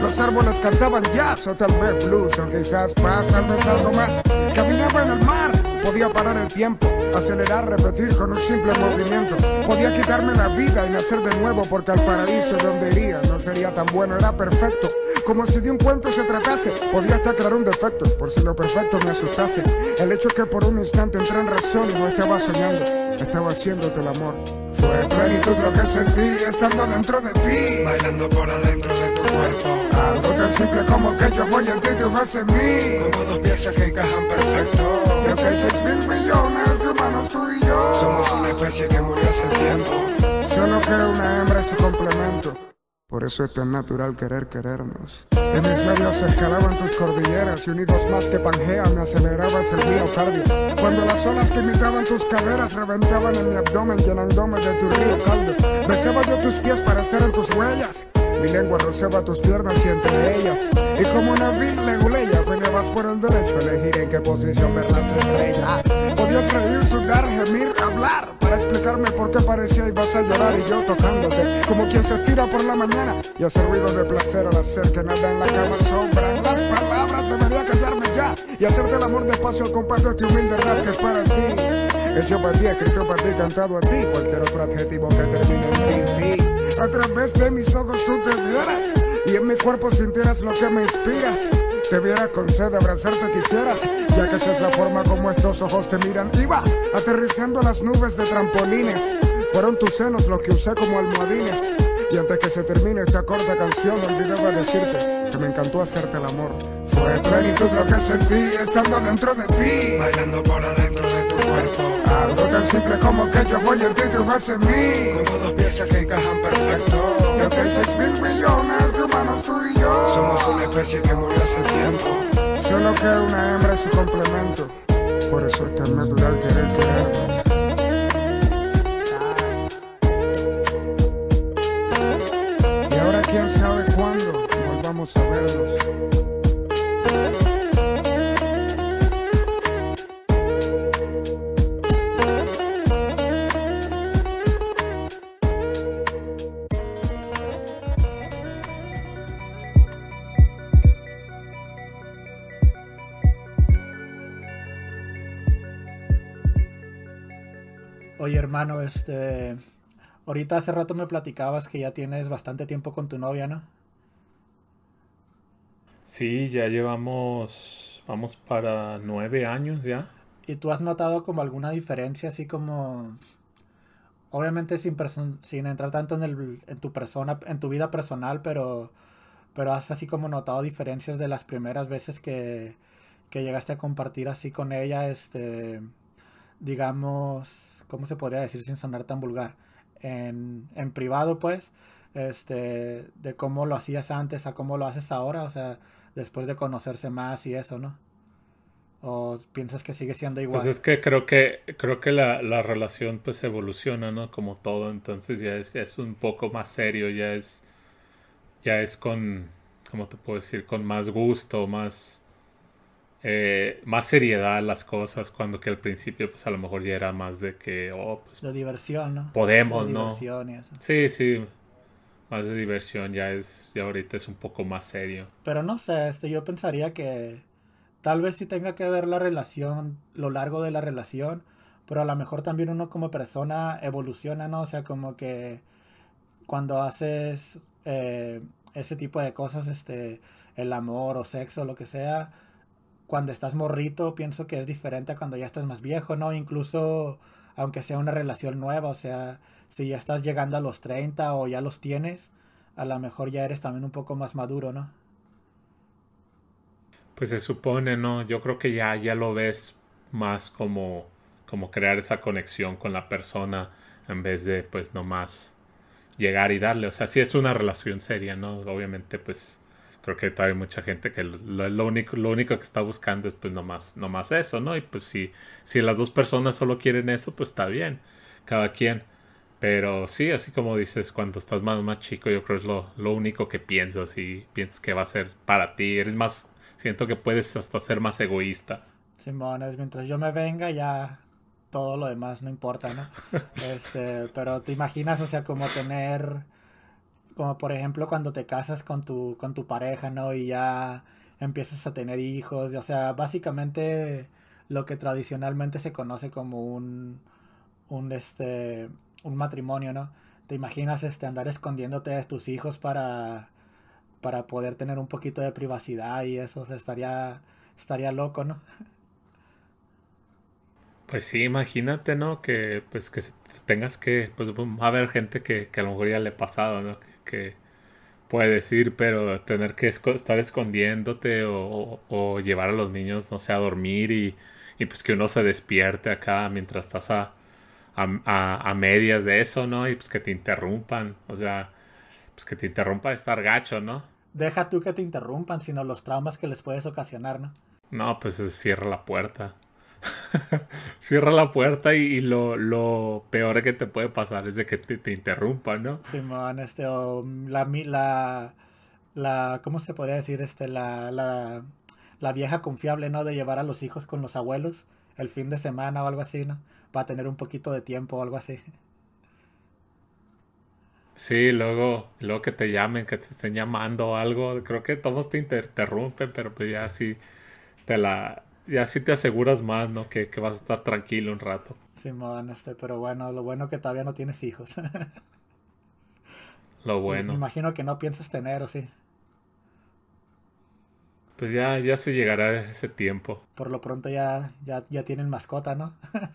los árboles cantaban jazz o tal vez blues o quizás paz, tal vez algo más. Caminaba en el mar, podía parar el tiempo, acelerar, repetir con un simple movimiento. Podía quitarme la vida y nacer de nuevo porque al paraíso donde iría no sería tan bueno, era perfecto. Como si de un cuento se tratase, podía hasta crear un defecto, por si lo perfecto me asustase. El hecho es que por un instante entré en razón y no estaba soñando, estaba haciéndote el amor. Fue plenitud lo que sentí estando dentro de ti. Bailando por adentro de tu cuerpo Algo tan simple como que yo voy en ti y tú vas en mí. Como dos piezas que encajan perfecto Y aunque hay seis mil millones de humanos tú y yo. Somos una especie que murió hace tiempo Solo que una hembra es su complemento. Por eso es tan natural querer querernos. En mis labios se escalaban tus cordilleras y unidos más que Pangea me acelerabas el miocardio. Cuando las olas que imitaban tus caderas reventaban en mi abdomen llenándome de tu río caldo. Besaba yo tus pies para estar en tus huellas. Mi lengua rozaba tus piernas y entre ellas. Y como una vil leguleya peleabas por el derecho a elegir en qué posición ver las estrellas. Podías reír, sudar, gemir, hablar para explicarme por qué parecía ibas a llorar y yo tocándote. Como quien se tira por la mañana y hace ruido de placer al hacer que nada en la cama sobran las palabras. Debería callarme ya y hacerte el amor despacio al compás de este humilde rap que es para ti. Hecho para ti, escrito para ti, cantado a ti. Cualquier otro adjetivo que termine en ti, sí. A través de mis ojos tú te vieras y en mi cuerpo sintieras lo que me inspiras. Te viera con sed, abrazarte quisieras, ya que esa es la forma como estos ojos te miran. Iba aterrizando las nubes de trampolines. Fueron tus senos los que usé como almohadines. Y antes que se termine esta corta canción, olvidaba decirte que me encantó hacerte el amor. Fue plenitud lo que sentí estando dentro de ti. Bailando por adentro de tu cuerpo Algo tan simple como que yo voy en ti y tú vas en mí. Como dos piezas que encajan perfecto Y aunque hay seis mil millones de humanos tú y yo. Somos una especie que murió hace tiempo Solo que una hembra es su complemento. Por eso es tan natural querer querernos. Y ahora quién sabe cuándo volvamos a vernos. Hermano, este. Ahorita hace rato me platicabas que ya tienes bastante tiempo con tu novia, ¿no? Sí, ya llevamos, vamos para nueve años ya. ¿Y tú has notado como alguna diferencia, así como. Obviamente sin, sin entrar tanto en, el, en tu persona, en tu vida personal, pero, pero has así como notado diferencias de las primeras veces que, que llegaste a compartir así con ella, este, digamos, ¿cómo se podría decir sin sonar tan vulgar? En, en privado, pues, este, de cómo lo hacías antes a cómo lo haces ahora, o sea, después de conocerse más y eso, ¿no? ¿O piensas que sigue siendo igual? Pues es que creo que creo que la, la relación pues evoluciona, ¿no? Como todo, entonces ya es, ya es un poco más serio, ya es ya es con, ¿cómo te puedo decir? Con más gusto, más eh, más seriedad las cosas, cuando que al principio pues a lo mejor ya era más de que, oh, pues De diversión, ¿no? podemos, De ¿no? y eso. Sí, sí, más de diversión, ya es, ya ahorita es un poco más serio. Pero no sé, este, yo pensaría que tal vez sí tenga que ver la relación, lo largo de la relación, pero a lo mejor también uno como persona evoluciona, ¿no? O sea, como que cuando haces eh, ese tipo de cosas, este, el amor o sexo, lo que sea, cuando estás morrito, pienso que es diferente a cuando ya estás más viejo, ¿no? Incluso aunque sea una relación nueva, o sea, si ya estás llegando a los 30 o ya los tienes, a lo mejor ya eres también un poco más maduro, ¿no? Pues se supone, ¿no? Yo creo que ya, ya lo ves más como, como crear esa conexión con la persona en vez de pues nomás llegar y darle. O sea, si es una relación seria, ¿no? Obviamente, pues creo que todavía hay mucha gente que lo, lo único, lo único que está buscando es pues nomás, nomás eso, ¿no? Y pues si, si las dos personas solo quieren eso, pues está bien, cada quien. Pero sí, así como dices, cuando estás más, más chico, yo creo que es lo, lo único que piensas y piensas que va a ser para ti. Eres más, siento que puedes hasta ser más egoísta. Simones, mientras yo me venga ya todo lo demás no importa, ¿no? Este, pero te imaginas, o sea, como tener, como por ejemplo cuando te casas con tu, con tu pareja, ¿no? Y ya empiezas a tener hijos, o sea, básicamente lo que tradicionalmente se conoce como un, un, este, un matrimonio, ¿no? Te imaginas, este, andar escondiéndote de tus hijos para, para poder tener un poquito de privacidad y eso, o sea, estaría, estaría loco, ¿no? Pues sí, imagínate, ¿no? Que pues que tengas que, pues va a haber gente que, que a lo mejor ya le ha pasado, ¿no? Que puede decir, pero tener que esco- estar escondiéndote o, o- o llevar a los niños, no sé, a dormir y, y pues que uno se despierte acá mientras estás a, a, a- a medias de eso, ¿no? Y pues que te interrumpan, o sea, pues que te interrumpa estar gacho, ¿no? Deja tú que te interrumpan, sino los traumas que les puedes ocasionar, ¿no? No, pues eh, cierra la puerta. Cierra la puerta y, y lo, lo peor que te puede pasar es de que te, te interrumpan, ¿no? Simón, este, o la, mi- la, la, ¿cómo se podría decir? Este, la, la, la vieja confiable, ¿no? De llevar a los hijos con los abuelos el fin de semana o algo así, ¿no? Para tener un poquito de tiempo o algo así. Sí, luego, luego que te llamen, que te estén llamando o algo, creo que todos te inter- interrumpen, pero pues ya sí te la, ya sí te aseguras más, ¿no? Que, que vas a estar tranquilo un rato. Simón, este, pero bueno, lo bueno que todavía no tienes hijos. Lo Me bueno. imagino que no piensas tener, o sí. Pues ya, ya se llegará ese tiempo. Por lo pronto ya, ya, ya tienen mascota, ¿no?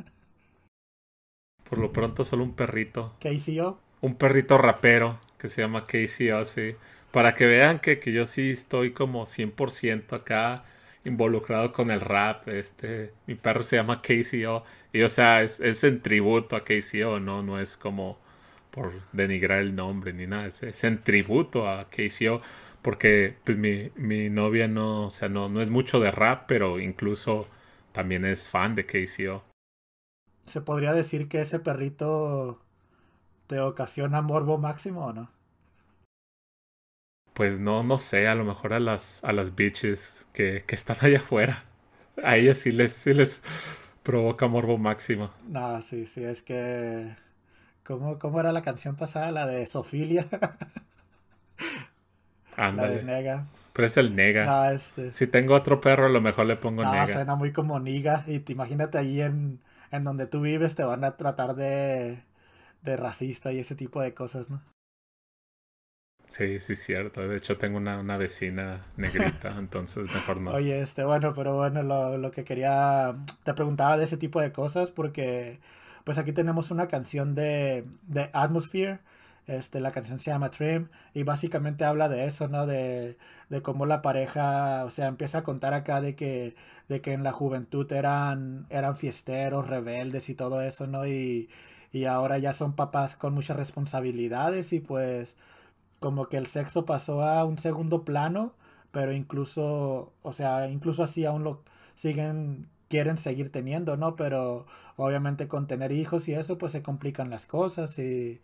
Por lo pronto solo un perrito. KCO. un perrito rapero que se llama Casey Ozzy. Para que vean que, que yo sí estoy como 100% acá involucrado con el rap. Este, mi perro se llama KCO. Y o sea, es, es en tributo a KCO, ¿no? No es como por denigrar el nombre ni nada. Es, en tributo a KCO. Porque pues, mi, mi novia no, o sea, no, no es mucho de rap, pero incluso también es fan de KCO. ¿Se podría decir que ese perrito te ocasiona morbo máximo o no? Pues no, no sé, a lo mejor a las, a las bitches que, que están allá afuera. A ellas sí les, sí les provoca morbo máximo. No, sí, sí, es que... ¿Cómo, cómo era la canción pasada? La de Sofilia. la de Ándale. Nega. Pero es el nega. No, este... Si tengo otro perro, a lo mejor le pongo No, nega. suena muy como Niga. Y te imagínate allí en, en donde tú vives te van a tratar de, de racista y ese tipo de cosas, ¿no? Sí, sí, cierto. De hecho, tengo una, una vecina negrita, entonces mejor no. Oye, este, bueno, pero bueno, lo, lo que quería, te preguntaba de ese tipo de cosas porque, pues aquí tenemos una canción de, de Atmosphere, este, la canción se llama Trim y básicamente habla de eso, ¿no? De, de cómo la pareja, o sea, empieza a contar acá de que, de que en la juventud eran, eran fiesteros, rebeldes y todo eso, ¿no? Y, y ahora ya son papás con muchas responsabilidades y pues como que el sexo pasó a un segundo plano pero incluso, o sea, incluso así aún lo siguen, quieren seguir teniendo, ¿no? Pero obviamente con tener hijos y eso, pues se complican las cosas y,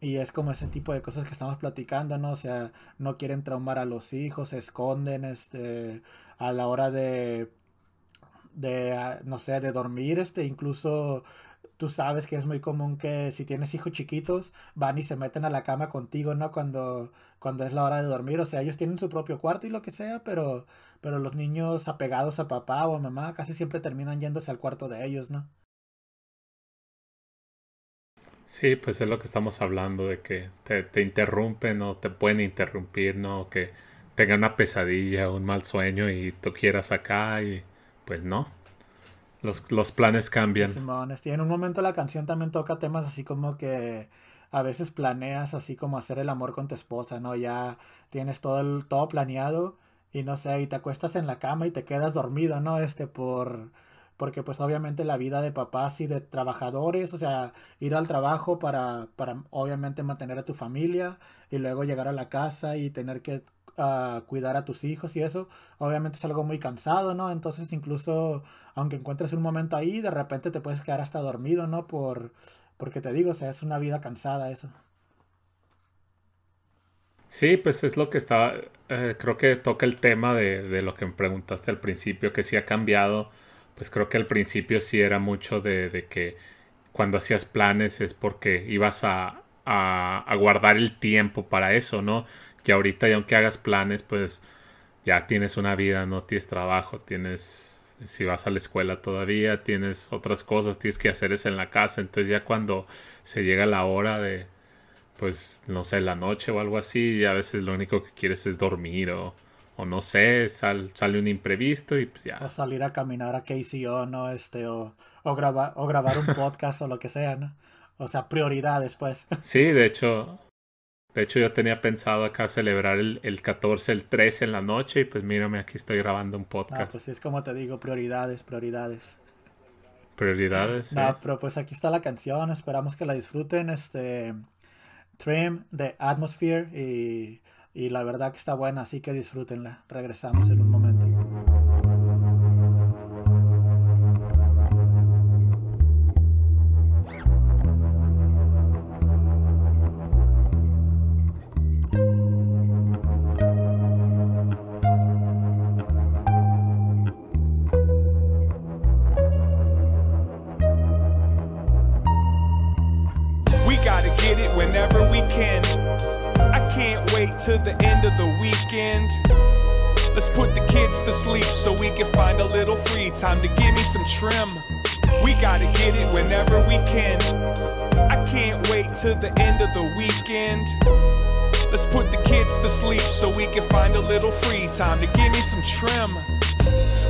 y es como ese tipo de cosas que estamos platicando, ¿no? O sea, no quieren traumar a los hijos, se esconden, este, a la hora de, de, ah, no sé, de dormir, este, incluso tú sabes que es muy común que si tienes hijos chiquitos, van y se meten a la cama contigo, ¿no? Cuando, cuando es la hora de dormir, o sea, ellos tienen su propio cuarto y lo que sea, pero, pero los niños apegados a papá o a mamá casi siempre terminan yéndose al cuarto de ellos, ¿no? Sí, pues es lo que estamos hablando, de que te, te interrumpen o te pueden interrumpir, ¿no? Que tengan una pesadilla, un mal sueño y tú quieras acá y pues no. Los, los planes cambian. Simón, este, en un momento la canción también toca temas así como que a veces planeas así como hacer el amor con tu esposa, ¿no? Ya tienes todo el, todo planeado y no sé, y te acuestas en la cama y te quedas dormido, ¿no? Este, por, porque pues obviamente la vida de papás y de trabajadores, o sea, ir al trabajo para, para obviamente mantener a tu familia y luego llegar a la casa y tener que ah, cuidar a tus hijos y eso, obviamente es algo muy cansado, ¿no? Entonces incluso aunque encuentres un momento ahí, de repente te puedes quedar hasta dormido, ¿no? Por, porque te digo, o sea, es una vida cansada eso. Sí, pues es lo que estaba, eh, creo que toca el tema de, de lo que me preguntaste al principio, que sí ha cambiado, pues creo que al principio sí era mucho de, que cuando hacías planes es porque ibas a, a, a guardar el tiempo para eso, ¿no? Que ahorita, y aunque hagas planes, pues ya tienes una vida, no tienes trabajo, tienes, si vas a la escuela todavía, tienes otras cosas, tienes que hacer eso en la casa, entonces ya cuando se llega la hora de, pues, no sé, la noche o algo así, a veces lo único que quieres es dormir o, o no sé, sal, sale un imprevisto y pues ya. O salir a caminar a KCO, ¿no? Este, o, o, grabar, o grabar un podcast o lo que sea, ¿no? O sea, prioridades, pues. Sí, de hecho, de hecho yo tenía pensado acá celebrar el, el 14, el 13 en la noche y pues mírame, aquí estoy grabando un No, podcast. pues es como te digo, prioridades, prioridades. Prioridades. No, sí. pero pues aquí está la canción, esperamos que la disfruten, este Trim de Atmosphere y, y la verdad que está buena, así que disfrútenla. Regresamos en un momento. Till the end of the weekend. Let's put the kids to sleep so we can find a little free time to give me some trim. We gotta get it whenever we can. I can't wait till the end of the weekend. Let's put the kids to sleep so we can find a little free time to give me some trim.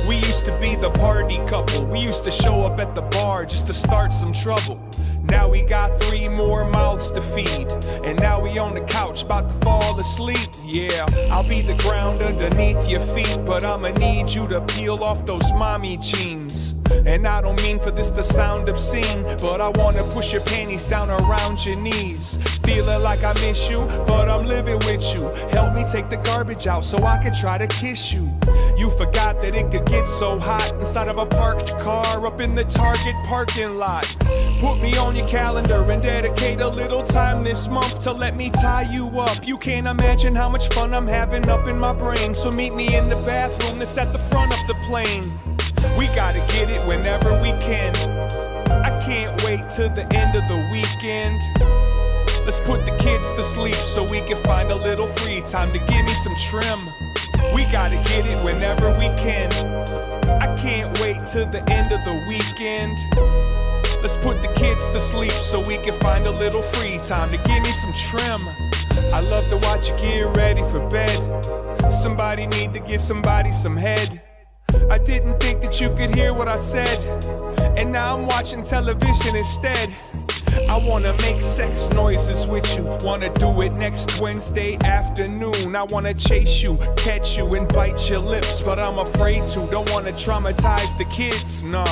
We used to be the party couple. We used to show up at the bar just to start some trouble. Now we got three more mouths to feed. And now we on the couch about to fall asleep. Yeah, I'll be the ground underneath your feet. But I'ma need you to peel off those mommy jeans. And I don't mean for this to sound obscene, but I wanna push your panties down around your knees. Feeling like I miss you, but I'm living with you. Help me take the garbage out so I can try to kiss you. You forgot that it could get so hot inside of a parked car up in the Target parking lot. Put me on your calendar and dedicate a little time this month to let me tie you up. You can't imagine how much fun I'm having up in my brain. So meet me in the bathroom that's at the front of the plane. We gotta get it whenever we can. I can't wait till the end of the weekend. Let's put the kids to sleep so we can find a little free time to give me some trim. We gotta get it whenever we can. I can't wait till the end of the weekend. Let's put the kids to sleep so we can find a little free time to give me some trim. I love to watch you get ready for bed. Somebody need to give somebody some head. I didn't think that you could hear what I said. And now I'm watching television instead. I wanna make sex noises with you. Wanna do it next Wednesday afternoon. I wanna chase you, catch you, and bite your lips. But I'm afraid to. Don't wanna traumatize the kids. Nah.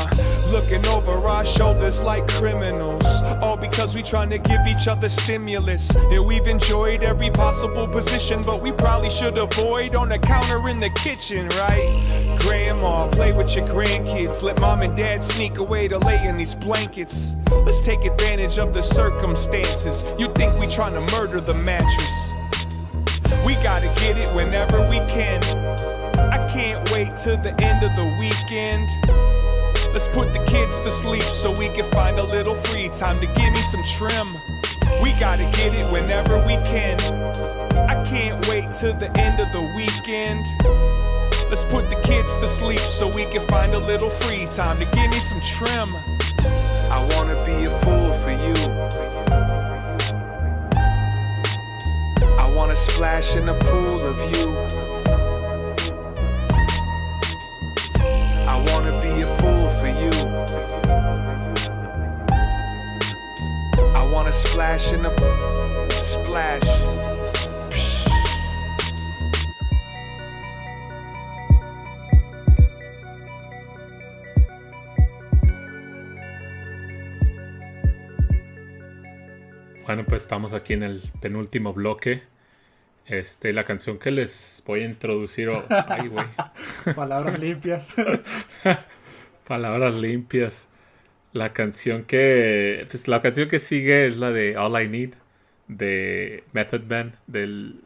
Looking over our shoulders like criminals. All because we trying to give each other stimulus. And we've enjoyed every possible position. But we probably should avoid on the counter in the kitchen, right? Grandma, play with your grandkids. Let mom and dad sneak away to lay in these blankets. Let's take advantage of the circumstances. You think we trying to murder the mattress? We gotta get it whenever we can. I can't wait till the end of the weekend. Let's put the kids to sleep so we can find a little free time to give me some trim. We gotta get it whenever we can. I can't wait till the end of the weekend. Let's put the kids to sleep so we can find a little free time to give me some trim. I wanna be a fool for you. I wanna splash in a pool of you. I wanna be a fool for you. I wanna splash in a splash. Bueno, pues estamos aquí en el penúltimo bloque. Este, la canción que les voy a introducir. oh, ay, güey. Palabras limpias. Palabras limpias. La canción que. Pues la canción que sigue es la de All I Need de Method Man. Del.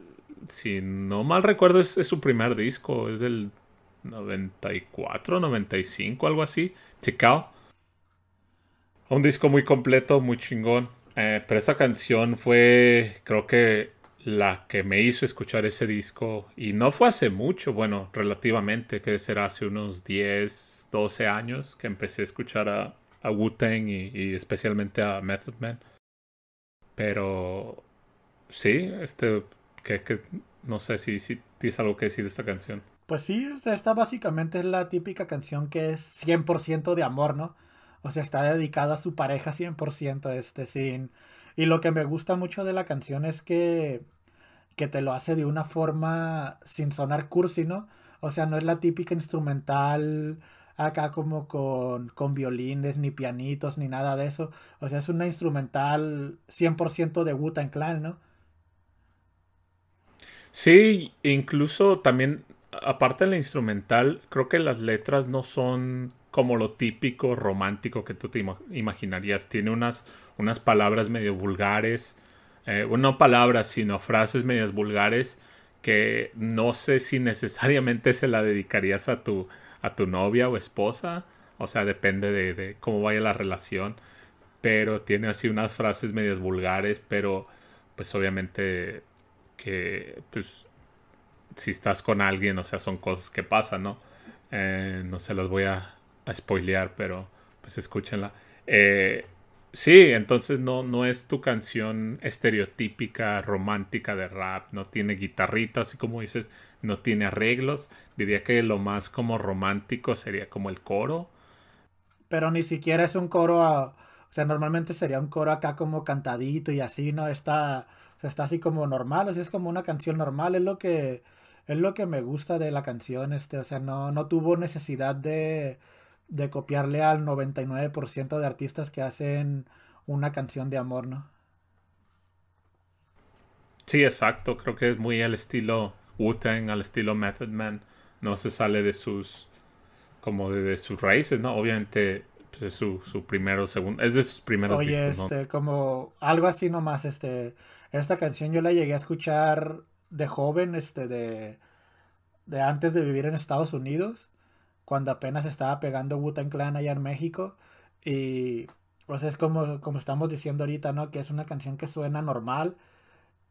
Si no mal recuerdo, es, es su primer disco. Es del 94, 95, algo así. Tikal. Un disco muy completo, muy chingón. Eh, pero esta canción fue, creo que la que me hizo escuchar ese disco. Y no fue hace mucho, bueno, relativamente, que será hace unos 10, 12 años que empecé a escuchar a, a Wu-Tang y, y especialmente a Method Man. Pero sí, este, que, que no sé si, si tienes algo que decir de esta canción. Pues sí, esta básicamente es la típica canción que es 100% de amor, ¿no? O sea, está dedicada a su pareja 100%, este, sin... Y lo que me gusta mucho de la canción es que, que te lo hace de una forma sin sonar cursi, ¿no? O sea, no es la típica instrumental acá como con, con violines, ni pianitos, ni nada de eso. O sea, es una instrumental 100% de Wu-Tang Clan, ¿no? Sí, incluso también, aparte de la instrumental, creo que las letras no son como lo típico romántico que tú te ima- imaginarías. Tiene unas, unas palabras medio vulgares, eh, no palabras, sino frases medias vulgares que no sé si necesariamente se la dedicarías a tu, a tu novia o esposa. O sea, depende de, de cómo vaya la relación. Pero tiene así unas frases medias vulgares, pero pues obviamente que pues si estás con alguien, o sea, son cosas que pasan, ¿no? Eh, no se las voy a, spoilear, pero pues escúchenla. Eh, sí, entonces no, no es tu canción estereotípica, romántica de rap, no tiene guitarritas, así como dices, no tiene arreglos. Diría que lo más como romántico sería como el coro. Pero ni siquiera es un coro, o sea, normalmente sería un coro acá como cantadito y así, ¿no? Está, o sea, está así como normal, o es como una canción normal, es lo que, es lo que me gusta de la canción, este, o sea, no, no tuvo necesidad de, de copiarle al 99% de artistas que hacen una canción de amor, ¿no? Sí, exacto, creo que es muy al estilo Wu-Tang, al estilo Method Man. No se sale de sus, como de, de sus raíces, ¿no? Obviamente, pues es su, su primero, segundo, es de sus primeros Oye, discos, ¿no? este, como algo así nomás, este, esta canción yo la llegué a escuchar de joven, este, de, de antes de vivir en Estados Unidos, cuando apenas estaba pegando Wu-Tang Clan allá en México, y pues es como, como estamos diciendo ahorita, ¿no? Que es una canción que suena normal,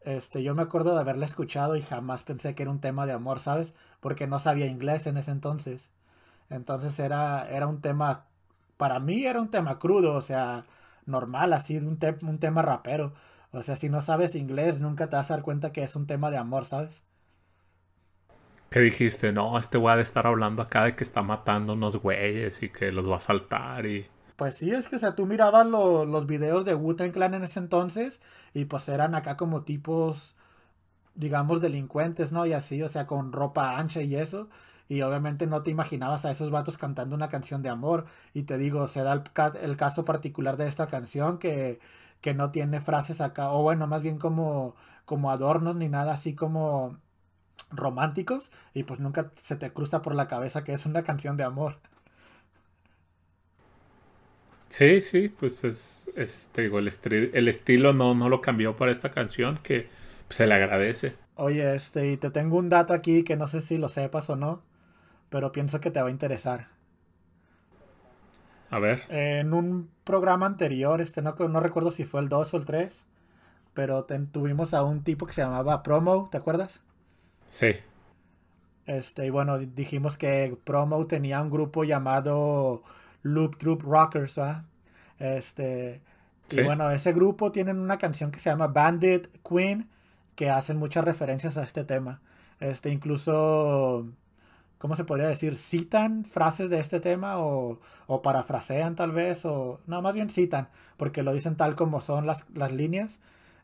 este, yo me acuerdo de haberla escuchado y jamás pensé que era un tema de amor, ¿sabes? Porque no sabía inglés en ese entonces. Entonces era, era un tema, para mí era un tema crudo, o sea, normal, así, un, un tema rapero. O sea, si no sabes inglés, nunca te vas a dar cuenta que es un tema de amor, ¿sabes? ¿Qué dijiste? No, este güey ha de estar hablando acá de que está matando unos güeyes y que los va a saltar y... Pues sí, es que, o sea, tú mirabas lo- los videos de Wu-Tang Clan en ese entonces y pues eran acá como tipos, digamos, delincuentes, ¿no? Y así, o sea, con ropa ancha y eso. Y obviamente no te imaginabas a esos vatos cantando una canción de amor. Y te digo, se da el, el caso particular de esta canción que, que no tiene frases acá, o bueno, más bien como, como adornos ni nada así como románticos. Y pues nunca se te cruza por la cabeza que es una canción de amor. Sí, sí, pues es, es te digo, el, estri- el estilo no, no lo cambió para esta canción, que pues, se le agradece. Oye, este, y te tengo un dato aquí que no sé si lo sepas o no, pero pienso que te va a interesar. A ver, En un programa anterior, este, no, no recuerdo si fue el 2 o el 3, pero ten- tuvimos a un tipo que se llamaba Promo, ¿te acuerdas? Sí, Este, y bueno, di- dijimos que Promo tenía un grupo llamado Loop Troop Rockers, ¿verdad? Este, Sí. y bueno, ese grupo tienen una canción que se llama Bandit Queen, que hacen muchas referencias a este tema. Este, incluso, ¿cómo se podría decir? Citan frases de este tema o, o parafrasean tal vez, o no, más bien citan, porque lo dicen tal como son las, las líneas.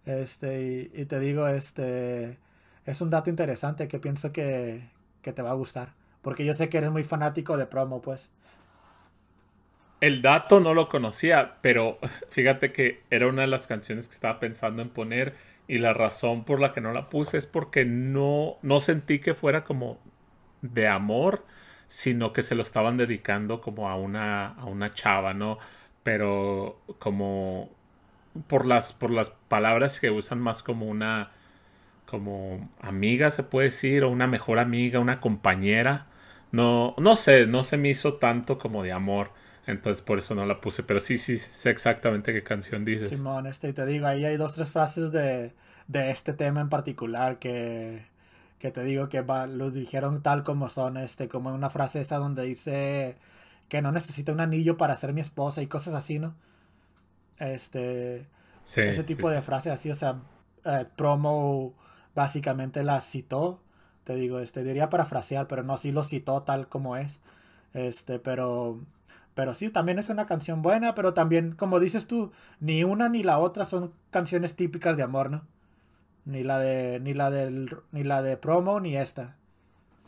Este, y, y te digo, este, es un dato interesante que pienso que, que te va a gustar, porque yo sé que eres muy fanático de promo, pues. el dato no lo conocía, pero fíjate que era una de las canciones que estaba pensando en poner y la razón por la que no la puse es porque no, no sentí que fuera como de amor, sino que se lo estaban dedicando como a una, a una chava, ¿no? Pero como por las, por las palabras que usan más como una, como amiga, se puede decir, o una mejor amiga, una compañera. no, no sé, no se me hizo tanto como de amor. Entonces por eso no la puse. Pero sí, sí, sé exactamente qué canción dices. Simón, este, y te digo, ahí hay dos, tres frases de, de este tema en particular que, que te digo que va, lo dijeron tal como son, este, como una frase esa donde dice que no necesita un anillo para ser mi esposa y cosas así, ¿no? Este, Sí, ese sí, tipo sí. de frases así, o sea, eh, promo básicamente la citó, te digo, este, diría parafrasear, pero no, sí lo citó tal como es, este, pero, pero sí, también es una canción buena, pero también, como dices tú, ni una ni la otra son canciones típicas de amor, ¿no? Ni la de, ni la del, ni la de promo, ni esta.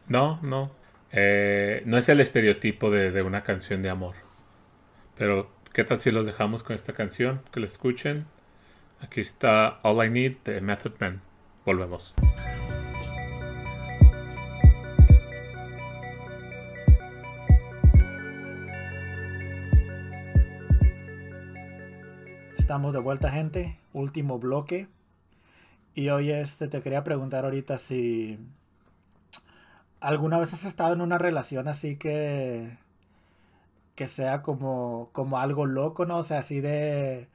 No, no. Eh, no es el estereotipo de, de una canción de amor. Pero, ¿qué tal si los dejamos con esta canción? Que la escuchen. Aquí está All I Need de Method Man. Volvemos. Estamos de vuelta, gente. Último bloque. Y hoy este te quería preguntar ahorita si alguna vez has estado en una relación así que que sea como como algo loco, ¿no? O sea, así de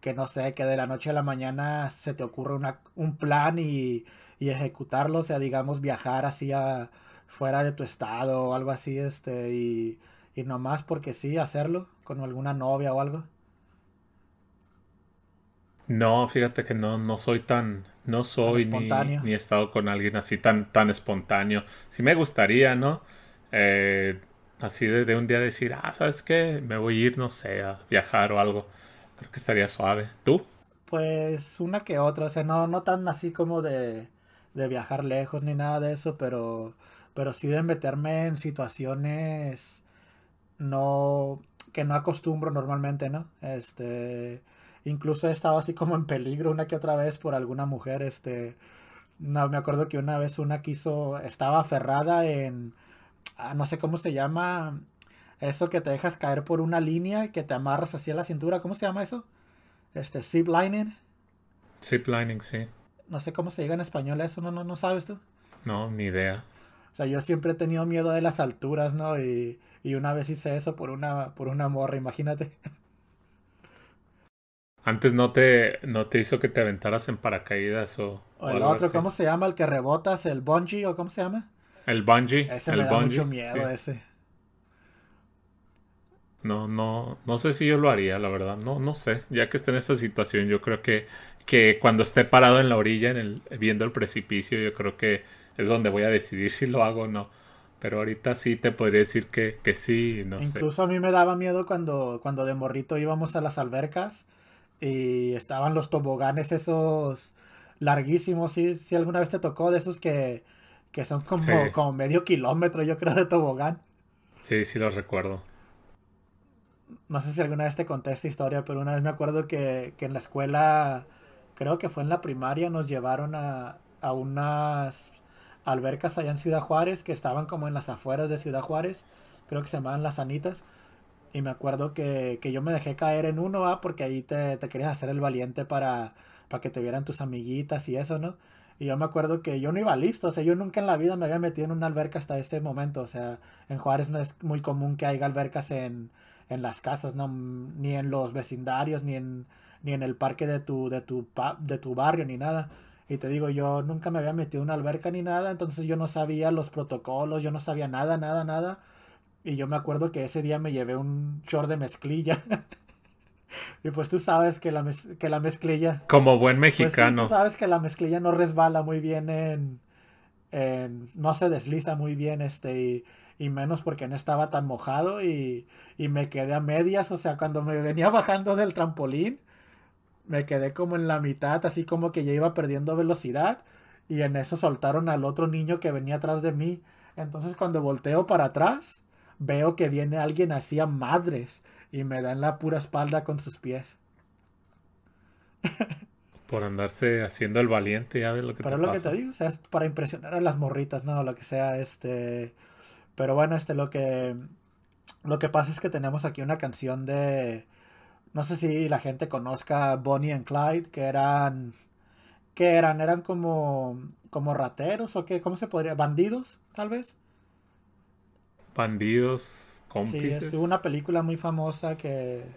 que no sé, que de la noche a la mañana se te ocurre una, un plan y, y ejecutarlo, o sea, digamos viajar así a fuera de tu estado o algo así, este, y, y nomás porque sí hacerlo con alguna novia o algo. No, fíjate que no, no soy tan, no soy ni, espontáneo. ni he estado con alguien así tan, tan espontáneo. Sí me gustaría, ¿no? Eh, así de, de un día decir, ah, ¿sabes qué? Me voy a ir, no sé, a viajar o algo. Creo que estaría suave. ¿Tú? Pues una que otra, o sea, no, no tan así como de, de viajar lejos ni nada de eso, pero, pero sí de meterme en situaciones no, que no acostumbro normalmente, ¿no? Este, incluso he estado así como en peligro una que otra vez por alguna mujer, este, no, me acuerdo que una vez una quiso, estaba aferrada en, ah, no sé cómo se llama, eso que te dejas caer por una línea y que te amarras así a la cintura, ¿cómo se llama eso? Este, zip lining. Ziplining, sí. No sé cómo se diga en español eso, ¿no, no, no sabes tú? No, ni idea. O sea, yo siempre he tenido miedo de las alturas, ¿no? Y, y una vez hice eso por una, por una morra, imagínate. Antes no te, no te hizo que te aventaras en paracaídas o, O o el otro, así. ¿cómo se llama? El que rebotas, el bungee, ¿o cómo se llama? El bungee. Ese el me da bungee, mucho miedo, sí. ese. No, no, no sé si yo lo haría, la verdad. No, no sé. Ya que esté en esta situación, yo creo que, que cuando esté parado en la orilla, en el, viendo el precipicio, yo creo que es donde voy a decidir si lo hago o no. Pero ahorita sí te podría decir que, que sí, no sé. Incluso a mí me daba miedo cuando, cuando de morrito íbamos a las albercas y estaban los toboganes esos larguísimos, ¿sí? Si alguna vez te tocó de esos que, que son como, Sí. como medio kilómetro, yo creo, de tobogán. Sí, sí lo recuerdo. No sé si alguna vez te conté esta historia, pero una vez me acuerdo que, que en la escuela, creo que fue en la primaria, nos llevaron a, a unas albercas allá en Ciudad Juárez, que estaban como en las afueras de Ciudad Juárez, creo que se llamaban Las Anitas. Y me acuerdo que, que yo me dejé caer en uno, ¿ah? porque ahí te, te querías hacer el valiente para, para que te vieran tus amiguitas y eso, ¿no? Y yo me acuerdo que yo no iba listo, o sea, yo nunca en la vida me había metido en una alberca hasta ese momento, o sea, en Juárez no es muy común que haya albercas en, en las casas, ¿no? Ni en los vecindarios, ni en, ni en el parque de tu, de tu, de tu barrio, ni nada. Y te digo, yo nunca me había metido en una alberca ni nada, entonces yo no sabía los protocolos, yo no sabía nada, nada, nada. Y yo me acuerdo que ese día me llevé un short de mezclilla. y pues tú sabes que la, mez- que la mezclilla... Como buen Pues sí, mexicano. tú sabes que la mezclilla no resbala muy bien en, en- no se desliza muy bien, este, y, y menos porque no estaba tan mojado y, y me quedé a medias, o sea, cuando me venía bajando del trampolín, me quedé como en la mitad, así como que ya iba perdiendo velocidad, y en eso soltaron al otro niño que venía atrás de mí. Entonces cuando volteo para atrás, veo que viene alguien así a madres y me da en la pura espalda con sus pies. Por andarse haciendo el valiente, ya ves lo que Pero te es lo que te digo, o sea, es para impresionar a las morritas, ¿no? Lo que sea, este... Pero bueno, este, lo que... Lo que pasa es que tenemos aquí una canción de... No sé si la gente conozca Bonnie and Clyde, que eran... ¿Qué eran? ¿Eran como... como rateros o qué? ¿Cómo se podría? ¿Bandidos, tal vez? bandidos, Sí, cómplices. estuvo una película muy famosa que,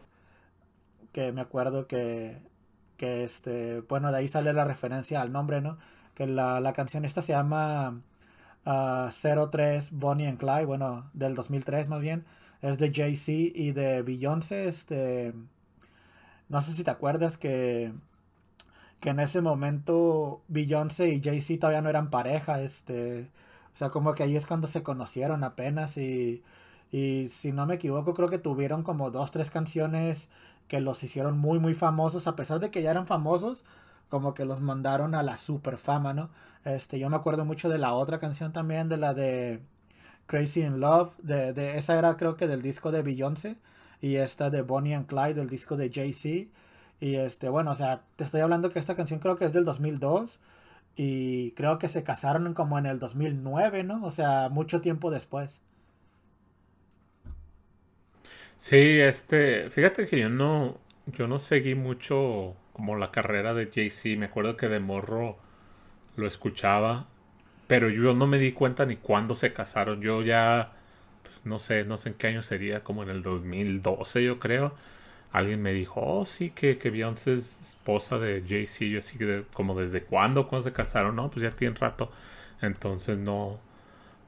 que me acuerdo que, que este, bueno, de ahí sale la referencia al nombre, ¿no? Que la, la canción esta se llama ah, 03 Bonnie and Clyde, bueno, del 2003 más bien, es de Jay-Z y de Beyoncé, este, no sé si te acuerdas que, que en ese momento Beyoncé y Jay-Z todavía no eran pareja, este, o sea, como que ahí es cuando se conocieron apenas y... Y si no me equivoco, creo que tuvieron como dos, tres canciones que los hicieron muy, muy famosos. A pesar de que ya eran famosos, como que los mandaron a la super fama, ¿no? Este, yo me acuerdo mucho de la otra canción también, de la de Crazy in Love. De, de, esa era creo que del disco de Beyoncé. Y esta de Bonnie and Clyde, del disco de Jay-Z. Y este, bueno, o sea, te estoy hablando que esta canción creo que es del 2002. Y creo que se casaron como en el 2009, ¿no? O sea, mucho tiempo después. Sí, este, fíjate que yo no, yo no seguí mucho como la carrera de Jay-Z. Me acuerdo que de morro lo escuchaba, pero yo no me di cuenta ni cuándo se casaron. Yo ya, pues, no sé, no sé en qué año sería, como en el 2012 yo creo. Alguien me dijo, oh sí, que, que Beyoncé es esposa de Jay-Z. Yo así de- como desde cuándo, cuándo se casaron. No, pues ya tiene rato. Entonces no,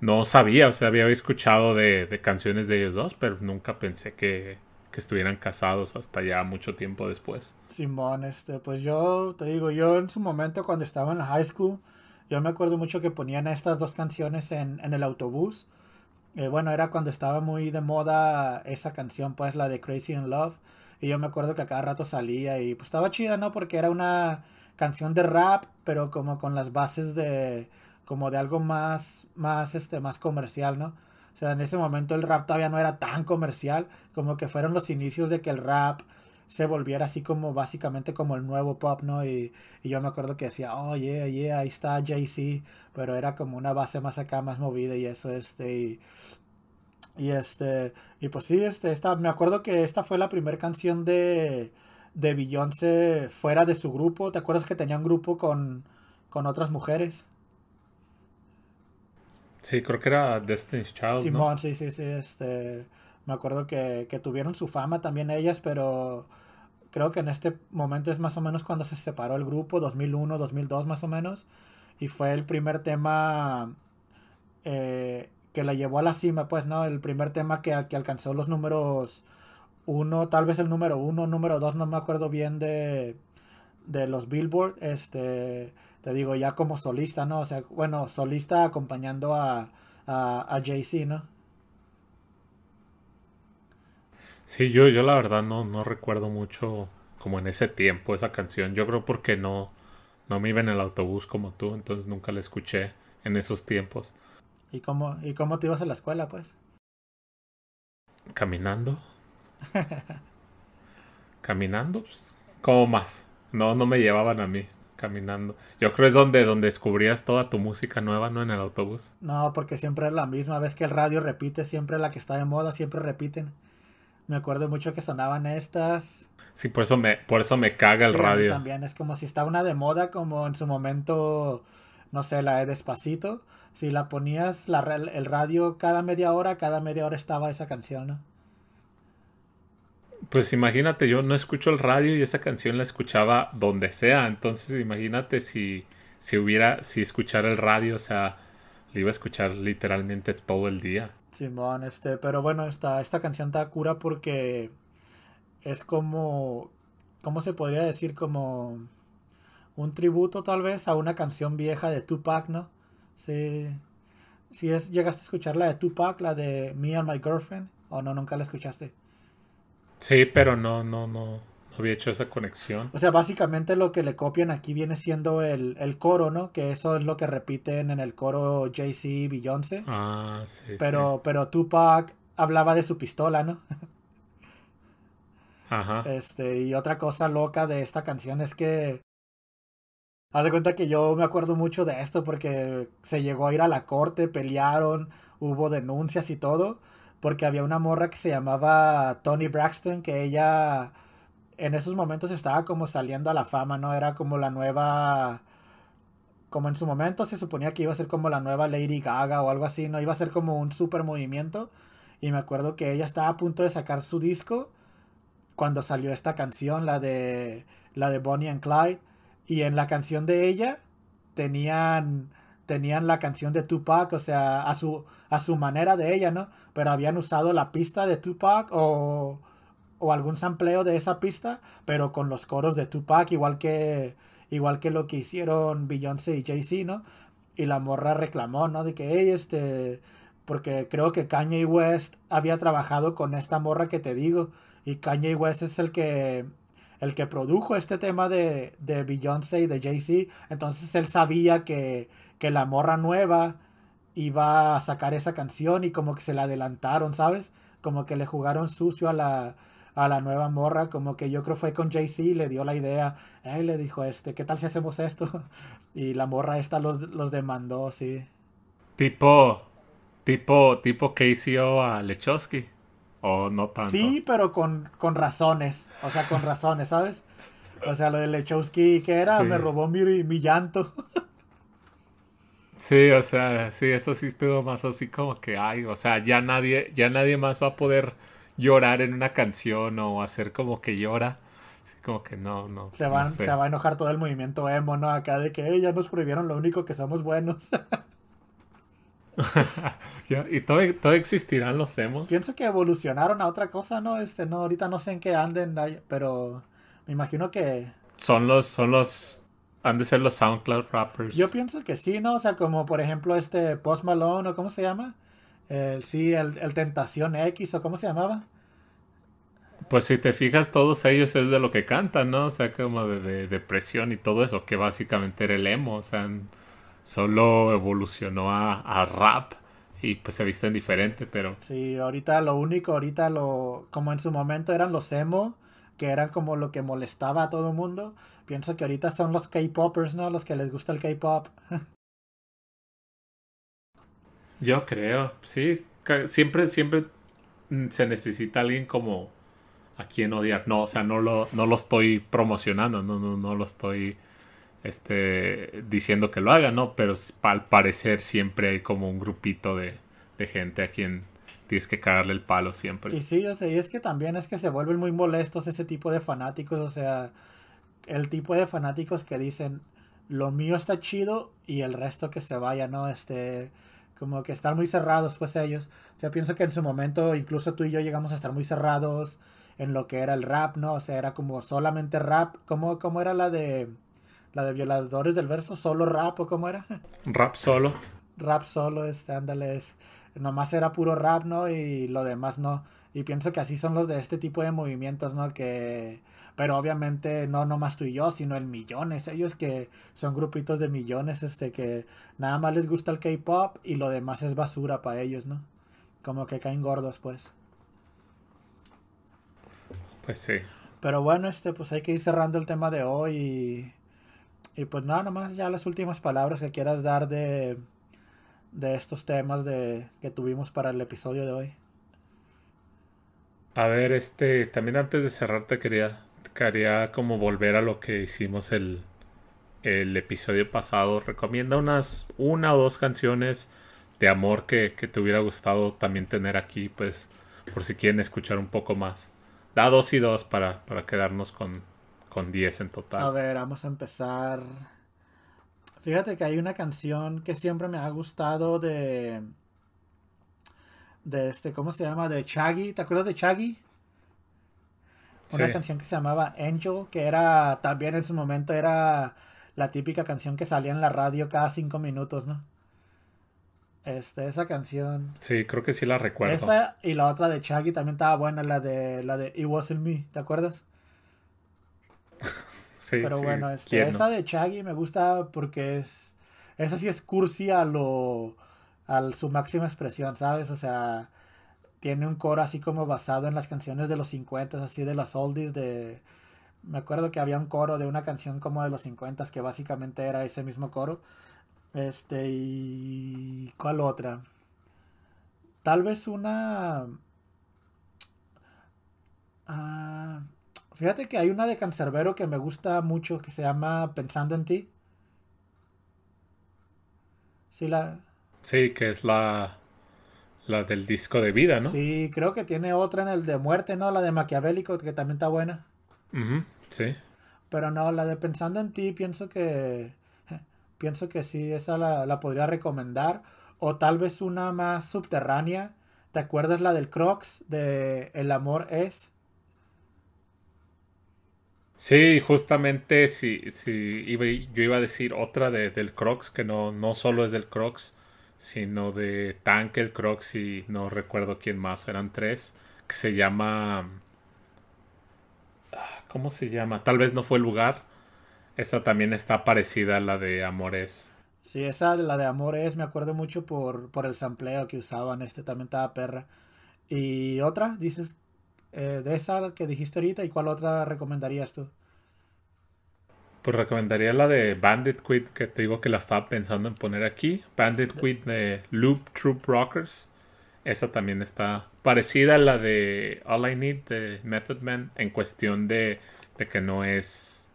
no sabía, o sea, había escuchado de, de canciones de ellos dos, pero nunca pensé que, que estuvieran casados hasta ya mucho tiempo después. Simón, este, pues yo te digo, yo en su momento cuando estaba en la high school, yo me acuerdo mucho que ponían estas dos canciones en, en el autobús. Eh, bueno, era cuando estaba muy de moda esa canción, pues la de Crazy in Love. Y yo me acuerdo que a cada rato salía y pues estaba chida, ¿no? Porque era una canción de rap, pero como con las bases de, como de algo más, más, este, más comercial, ¿no? O sea, en ese momento el rap todavía no era tan comercial, como que fueron los inicios de que el rap se volviera así como básicamente como el nuevo pop, ¿no? Y, y yo me acuerdo que decía, oh, yeah, yeah, ahí está Jay-Z, pero era como una base más acá, más movida y eso, este, y, y este, y pues sí, este, esta, me acuerdo que esta fue la primera canción de, de Beyoncé fuera de su grupo, ¿te acuerdas que tenía un grupo con, con otras mujeres? Sí, creo que era Destiny's Child, ¿no? Simón, sí, sí, sí, este, me acuerdo que, que tuvieron su fama también ellas, pero creo que en este momento es más o menos cuando se separó el grupo, 2001, 2002 más o menos, y fue el primer tema eh, que la llevó a la cima, pues, ¿no? El primer tema que, que alcanzó los números uno, tal vez el número uno, número dos, no me acuerdo bien de, de los Billboard, este, te digo, ya como solista, ¿no? O sea, bueno, solista acompañando a, a, a Jay-Z, ¿no? Sí, yo, yo la verdad no, no recuerdo mucho como en ese tiempo esa canción. Yo creo porque no, no me iba en el autobús como tú, entonces nunca la escuché en esos tiempos. ¿Y cómo, ¿Y cómo te ibas a la escuela, pues? ¿Caminando? ¿Caminando? Pues, ¿cómo más? No, no me llevaban a mí caminando. Yo creo es donde, donde descubrías toda tu música nueva, ¿no? En el autobús. No, porque siempre es la misma. Ves que el radio repite, siempre la que está de moda, siempre repiten. Me acuerdo mucho que sonaban estas. Sí, por eso me, por eso me caga el Sí, radio. También es como si estaba una de moda, como en su momento, no sé, la de Despacito. Si la ponías la, el radio cada media hora, cada media hora estaba esa canción, ¿no? Pues imagínate, yo no escucho el radio y esa canción la escuchaba donde sea. Entonces imagínate si, si hubiera, si escuchara el radio, o sea, la iba a escuchar literalmente todo el día. Simón, este, pero bueno, esta, esta canción está cura porque es como, ¿cómo se podría decir? Como un tributo tal vez a una canción vieja de Tupac, ¿no? Sí, sí es, llegaste a escuchar la de Tupac, la de Me and My Girlfriend, o no, nunca la escuchaste. Sí, pero no, no, no, no había hecho esa conexión. O sea, básicamente lo que le copian aquí viene siendo el, el coro, ¿no? Que eso es lo que repiten en el coro Jay-Z y Beyoncé. Ah, sí, Pero, pero Tupac hablaba de su pistola, ¿no? sí. Ajá. Este, y otra cosa loca de esta canción es que. Haz de cuenta que yo me acuerdo mucho de esto porque se llegó a ir a la corte, pelearon, hubo denuncias y todo, porque había una morra que se llamaba Tony Braxton, que ella en esos momentos estaba como saliendo a la fama, ¿no? Era como la nueva. como en su momento se suponía que iba a ser como la nueva Lady Gaga o algo así, ¿no? Iba a ser como un super movimiento. Y me acuerdo que ella estaba a punto de sacar su disco cuando salió esta canción, la de la de Bonnie and Clyde. Y en la canción de ella tenían tenían la canción de Tupac, o sea, a su a su manera de ella, ¿no? Pero habían usado la pista de Tupac o o algún sampleo de esa pista, pero con los coros de Tupac, igual que igual que lo que hicieron Beyoncé y Jay-Z, ¿no? Y la morra reclamó, ¿no? De que, hey, este, porque creo que Kanye West había trabajado con esta morra que te digo, y Kanye West es el que el que produjo este tema de, de Beyoncé y de Jay-Z, entonces él sabía que, que la morra nueva iba a sacar esa canción y como que se la adelantaron, ¿sabes? Como que le jugaron sucio a la, a la nueva morra, como que yo creo fue con Jay-Z, le dio la idea, él le dijo, este, ¿qué tal si hacemos esto? Y la morra esta los, los demandó, sí. Tipo, tipo, tipo KCO a Lechowski. O no tanto. Sí, pero con, con razones, o sea, con razones, ¿sabes? O sea, lo de Lechowski, que era? Sí. Me robó mi, mi llanto. Sí, o sea, sí, eso sí estuvo más así como que, ay, o sea, ya nadie, ya nadie más va a poder llorar en una canción o hacer como que llora. Así como que no, no. Se, no van, sé. se va a enojar todo el movimiento emo, ¿no? Acá de que "Ey, ya nos prohibieron lo único que somos buenos. Y todavía, todavía existirán los emos. Pienso que evolucionaron a otra cosa, ¿no? Este, no, ahorita no sé en qué anden, pero me imagino que... Son los, son los, han de ser los SoundCloud rappers. Yo pienso que sí, ¿no? O sea, como por ejemplo este Post Malone o cómo se llama. El, sí, el, el Tentación X o cómo se llamaba. Pues si te fijas, todos ellos es de lo que cantan, ¿no? O sea, como de, de depresión y todo eso, que básicamente era el emo. O sea, solo evolucionó a, a rap y pues se visten diferente, pero Sí, ahorita lo único, ahorita lo... Como en su momento eran los emo, que eran como lo que molestaba a todo el mundo. Pienso que ahorita son los K-Poppers, ¿no? Los que les gusta el K-Pop. yo creo, sí, siempre, siempre mm, se necesita alguien como a quien odiar. No, o sea, no lo, no lo estoy promocionando, no, no, no lo estoy este, diciendo que lo haga, ¿no? Pero al parecer siempre hay como un grupito de, de gente a quien tienes que cagarle el palo siempre. Y sí, o sea, y es que también es que se vuelven muy molestos ese tipo de fanáticos, o sea, el tipo de fanáticos que dicen, lo mío está chido y el resto que se vaya, ¿no? Este, como que están muy cerrados, pues ellos. O sea, pienso que en su momento incluso tú y yo llegamos a estar muy cerrados en lo que era el rap, ¿no? O sea, era como solamente rap, ¿cómo, cómo era la de, la de violadores del verso? ¿Solo rap o cómo era? Rap solo. rap solo, este, ándale, es- nomás era puro rap, ¿no? Y lo demás no. Y pienso que así son los de este tipo de movimientos, ¿no? Que, pero obviamente no nomás tú y yo, sino en millones, ellos que son grupitos de millones, este, que nada más les gusta el K-pop y lo demás es basura para ellos, ¿no? Como que caen gordos, pues. Pues sí. Pero bueno, este, pues hay que ir cerrando el tema de hoy y, y pues nada, nomás ya las últimas palabras que quieras dar de, de estos temas de, que tuvimos para el episodio de hoy. A ver, este, también antes de cerrar te quería, quería como volver a lo que hicimos el, el episodio pasado. Recomienda unas, una o dos canciones de amor que, que te hubiera gustado también tener aquí, pues, por si quieren escuchar un poco más. Da dos y dos para, para quedarnos con, con 10 en A total. ver, vamos a empezar. Fíjate que hay una canción que siempre me ha gustado de. De este, ¿cómo se llama? De Chaggy. ¿Te acuerdas de Chaggy? Una Sí. canción que se llamaba Angel, que era también en su momento era la típica canción que salía en la radio cada cinco minutos, ¿no? Este, esa canción. Sí, creo que sí la recuerdo. Esa y la otra de Chaggy también estaba buena, la de la de It Wasn't Me, ¿te acuerdas? Sí, Pero sí, bueno, este, esa de Chaggy me gusta porque es. Esa sí es cursi a lo. a su máxima expresión, ¿sabes? O sea, tiene un coro así como basado en las canciones de los 50, así de las oldies de. Me acuerdo que había un coro de una canción como de los 50 que básicamente era ese mismo coro. Este, y. ¿Cuál otra? Tal vez una. Ah, fíjate que hay una de Cancerbero que me gusta mucho que se llama Pensando en ti. Sí, la... Sí, que es la, la del disco de vida, ¿no? Sí, creo que tiene otra en el de muerte, ¿no? La de Maquiavélico, que también está buena. Ujú, sí. Pero no, la de Pensando en ti, pienso que. Pienso que sí, esa la, la podría recomendar. O tal vez una más subterránea. ¿Te acuerdas la del Crocs? De El amor es. Sí, justamente sí, sí, iba- yo iba a decir otra de, del Crocs, que no, no solo es del Crocs, sino de Tank el Crocs y no recuerdo quién más, eran tres, que se llama... ah, ¿Cómo se llama? Tal vez no fue el lugar. Esa también está parecida a la de Amores. Sí, esa, la de amor es, me acuerdo mucho por, por el sampleo que usaban. Este también estaba perra. Y otra, dices, eh, de esa que dijiste ahorita, ¿y cuál otra recomendarías tú? Pues recomendaría la de Bandit Quid, que te digo que la estaba pensando en poner aquí. Bandit Quid de Loop Troop Rockers. Esa también está parecida a la de All I Need de Method Man en cuestión de, de que no es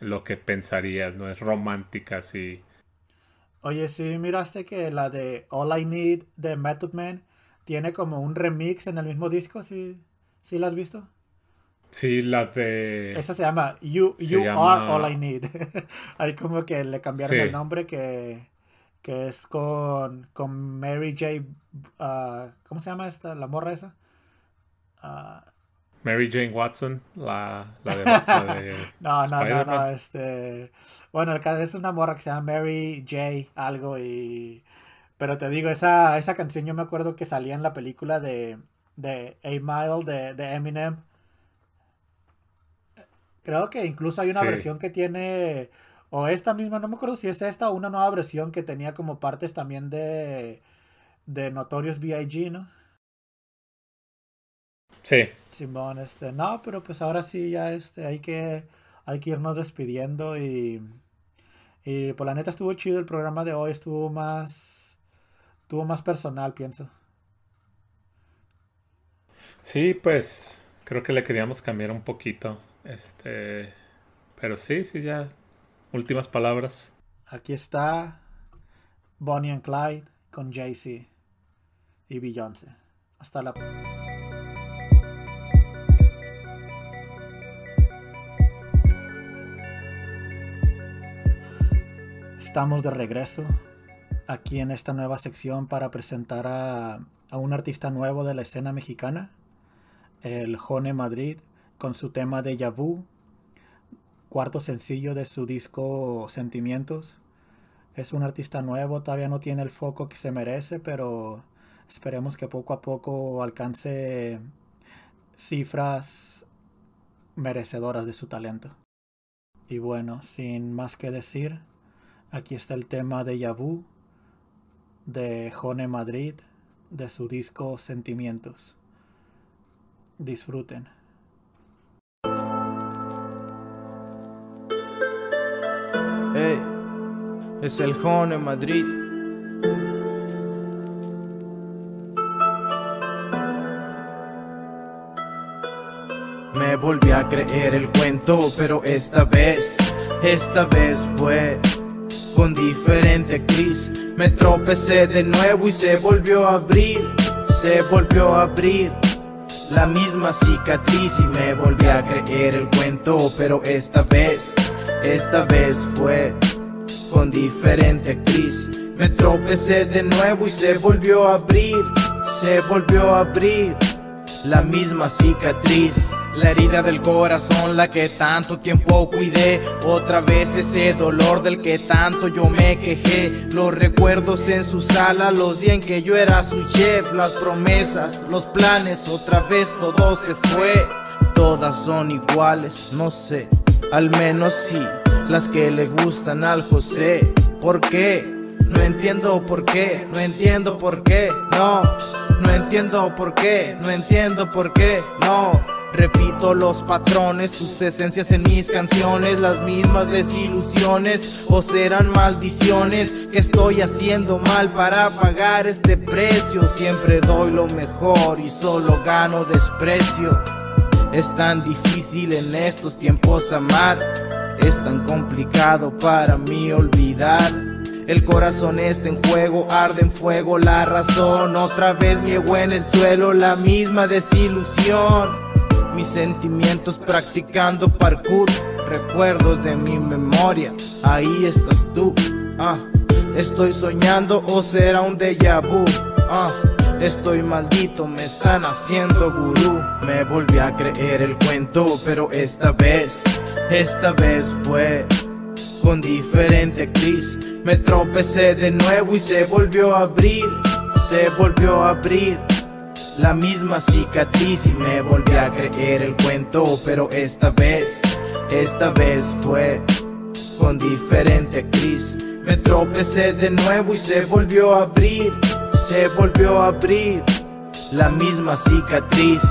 lo que pensarías, no es romántica así. Oye, sí, miraste que la de All I Need de Method Man tiene como un remix en el mismo disco, ¿sí, sí la has visto? Sí, la de... Esa se llama You, Se you llama- Are All I Need. Ahí como que le cambiaron Sí. el nombre que, que es con, con Mary J. ah, ¿Cómo se llama esta? ¿La morra esa? Ah, Mary Jane Watson, la, la de... la de no, no, no, no, este... Bueno, el caso es una morra que se llama Mary J. algo y... Pero te digo, esa, esa canción yo me acuerdo que salía en la película de, de A Mile de, de Eminem. Creo que incluso hay una Sí. versión que tiene, o esta misma, no me acuerdo si es esta o una nueva versión que tenía como partes también de, de Notorious B.I.G., ¿no? Sí, Simón, este, no, pero pues ahora sí ya este, hay que, hay que irnos despidiendo y, y por la neta estuvo chido el programa de hoy, estuvo más, estuvo más personal, pienso. Sí, pues creo que le queríamos cambiar un poquito. Este... Pero sí, sí, ya. Últimas palabras. Aquí está Bonnie and Clyde con Jay-Z y Beyoncé. Hasta la Estamos de regreso aquí en esta nueva sección para presentar a, a un artista nuevo de la escena mexicana, el Jone Madrid, con su tema de Vu, cuarto sencillo de su disco Sentimientos. Es un artista nuevo, todavía no tiene el foco que se merece, pero esperemos que poco a poco alcance cifras merecedoras de su talento. Y bueno, sin más que decir, aquí está el tema de Yabu de Jone Madrid de su disco Sentimientos. Disfruten. Ey, es el Jone Madrid. Me volví a creer el cuento, pero esta vez, esta vez fue con diferente actriz. Me tropecé de nuevo y se volvió a abrir, se volvió a abrir. La misma cicatriz y me volví a creer el cuento, pero esta vez, esta vez fue con diferente actriz. Me tropecé de nuevo y se volvió a abrir, se volvió a abrir la misma cicatriz. La herida del corazón, la que tanto tiempo cuidé. Otra vez ese dolor del que tanto yo me quejé. Los recuerdos en su sala, los días en que yo era su chef. Las promesas, los planes, otra vez todo se fue. Todas son iguales, no sé. Al menos sí, las que le gustan al José. ¿Por qué? No entiendo por qué, no entiendo por qué, no. No entiendo por qué, no entiendo por qué, no. Repito los patrones, sus esencias en mis canciones, las mismas desilusiones o serán maldiciones que estoy haciendo mal para pagar este precio. Siempre doy lo mejor y solo gano desprecio. Es tan difícil en estos tiempos amar, es tan complicado para mí olvidar. El corazón está en juego, arde en fuego la razón. Otra vez mi en el suelo, la misma desilusión. Mis sentimientos practicando parkour, recuerdos de mi memoria. Ahí estás tú. Ah, estoy soñando o será un déjà vu. Ah, estoy maldito, me están haciendo gurú. Me volví a creer el cuento, pero esta vez, esta vez fue con diferente actriz. Me tropecé de nuevo y se volvió a abrir, se volvió a abrir. La misma cicatriz y me volví a creer el cuento, pero esta vez, esta vez fue con diferente actriz. Me tropecé de nuevo y se volvió a abrir, se volvió a abrir. La misma cicatriz.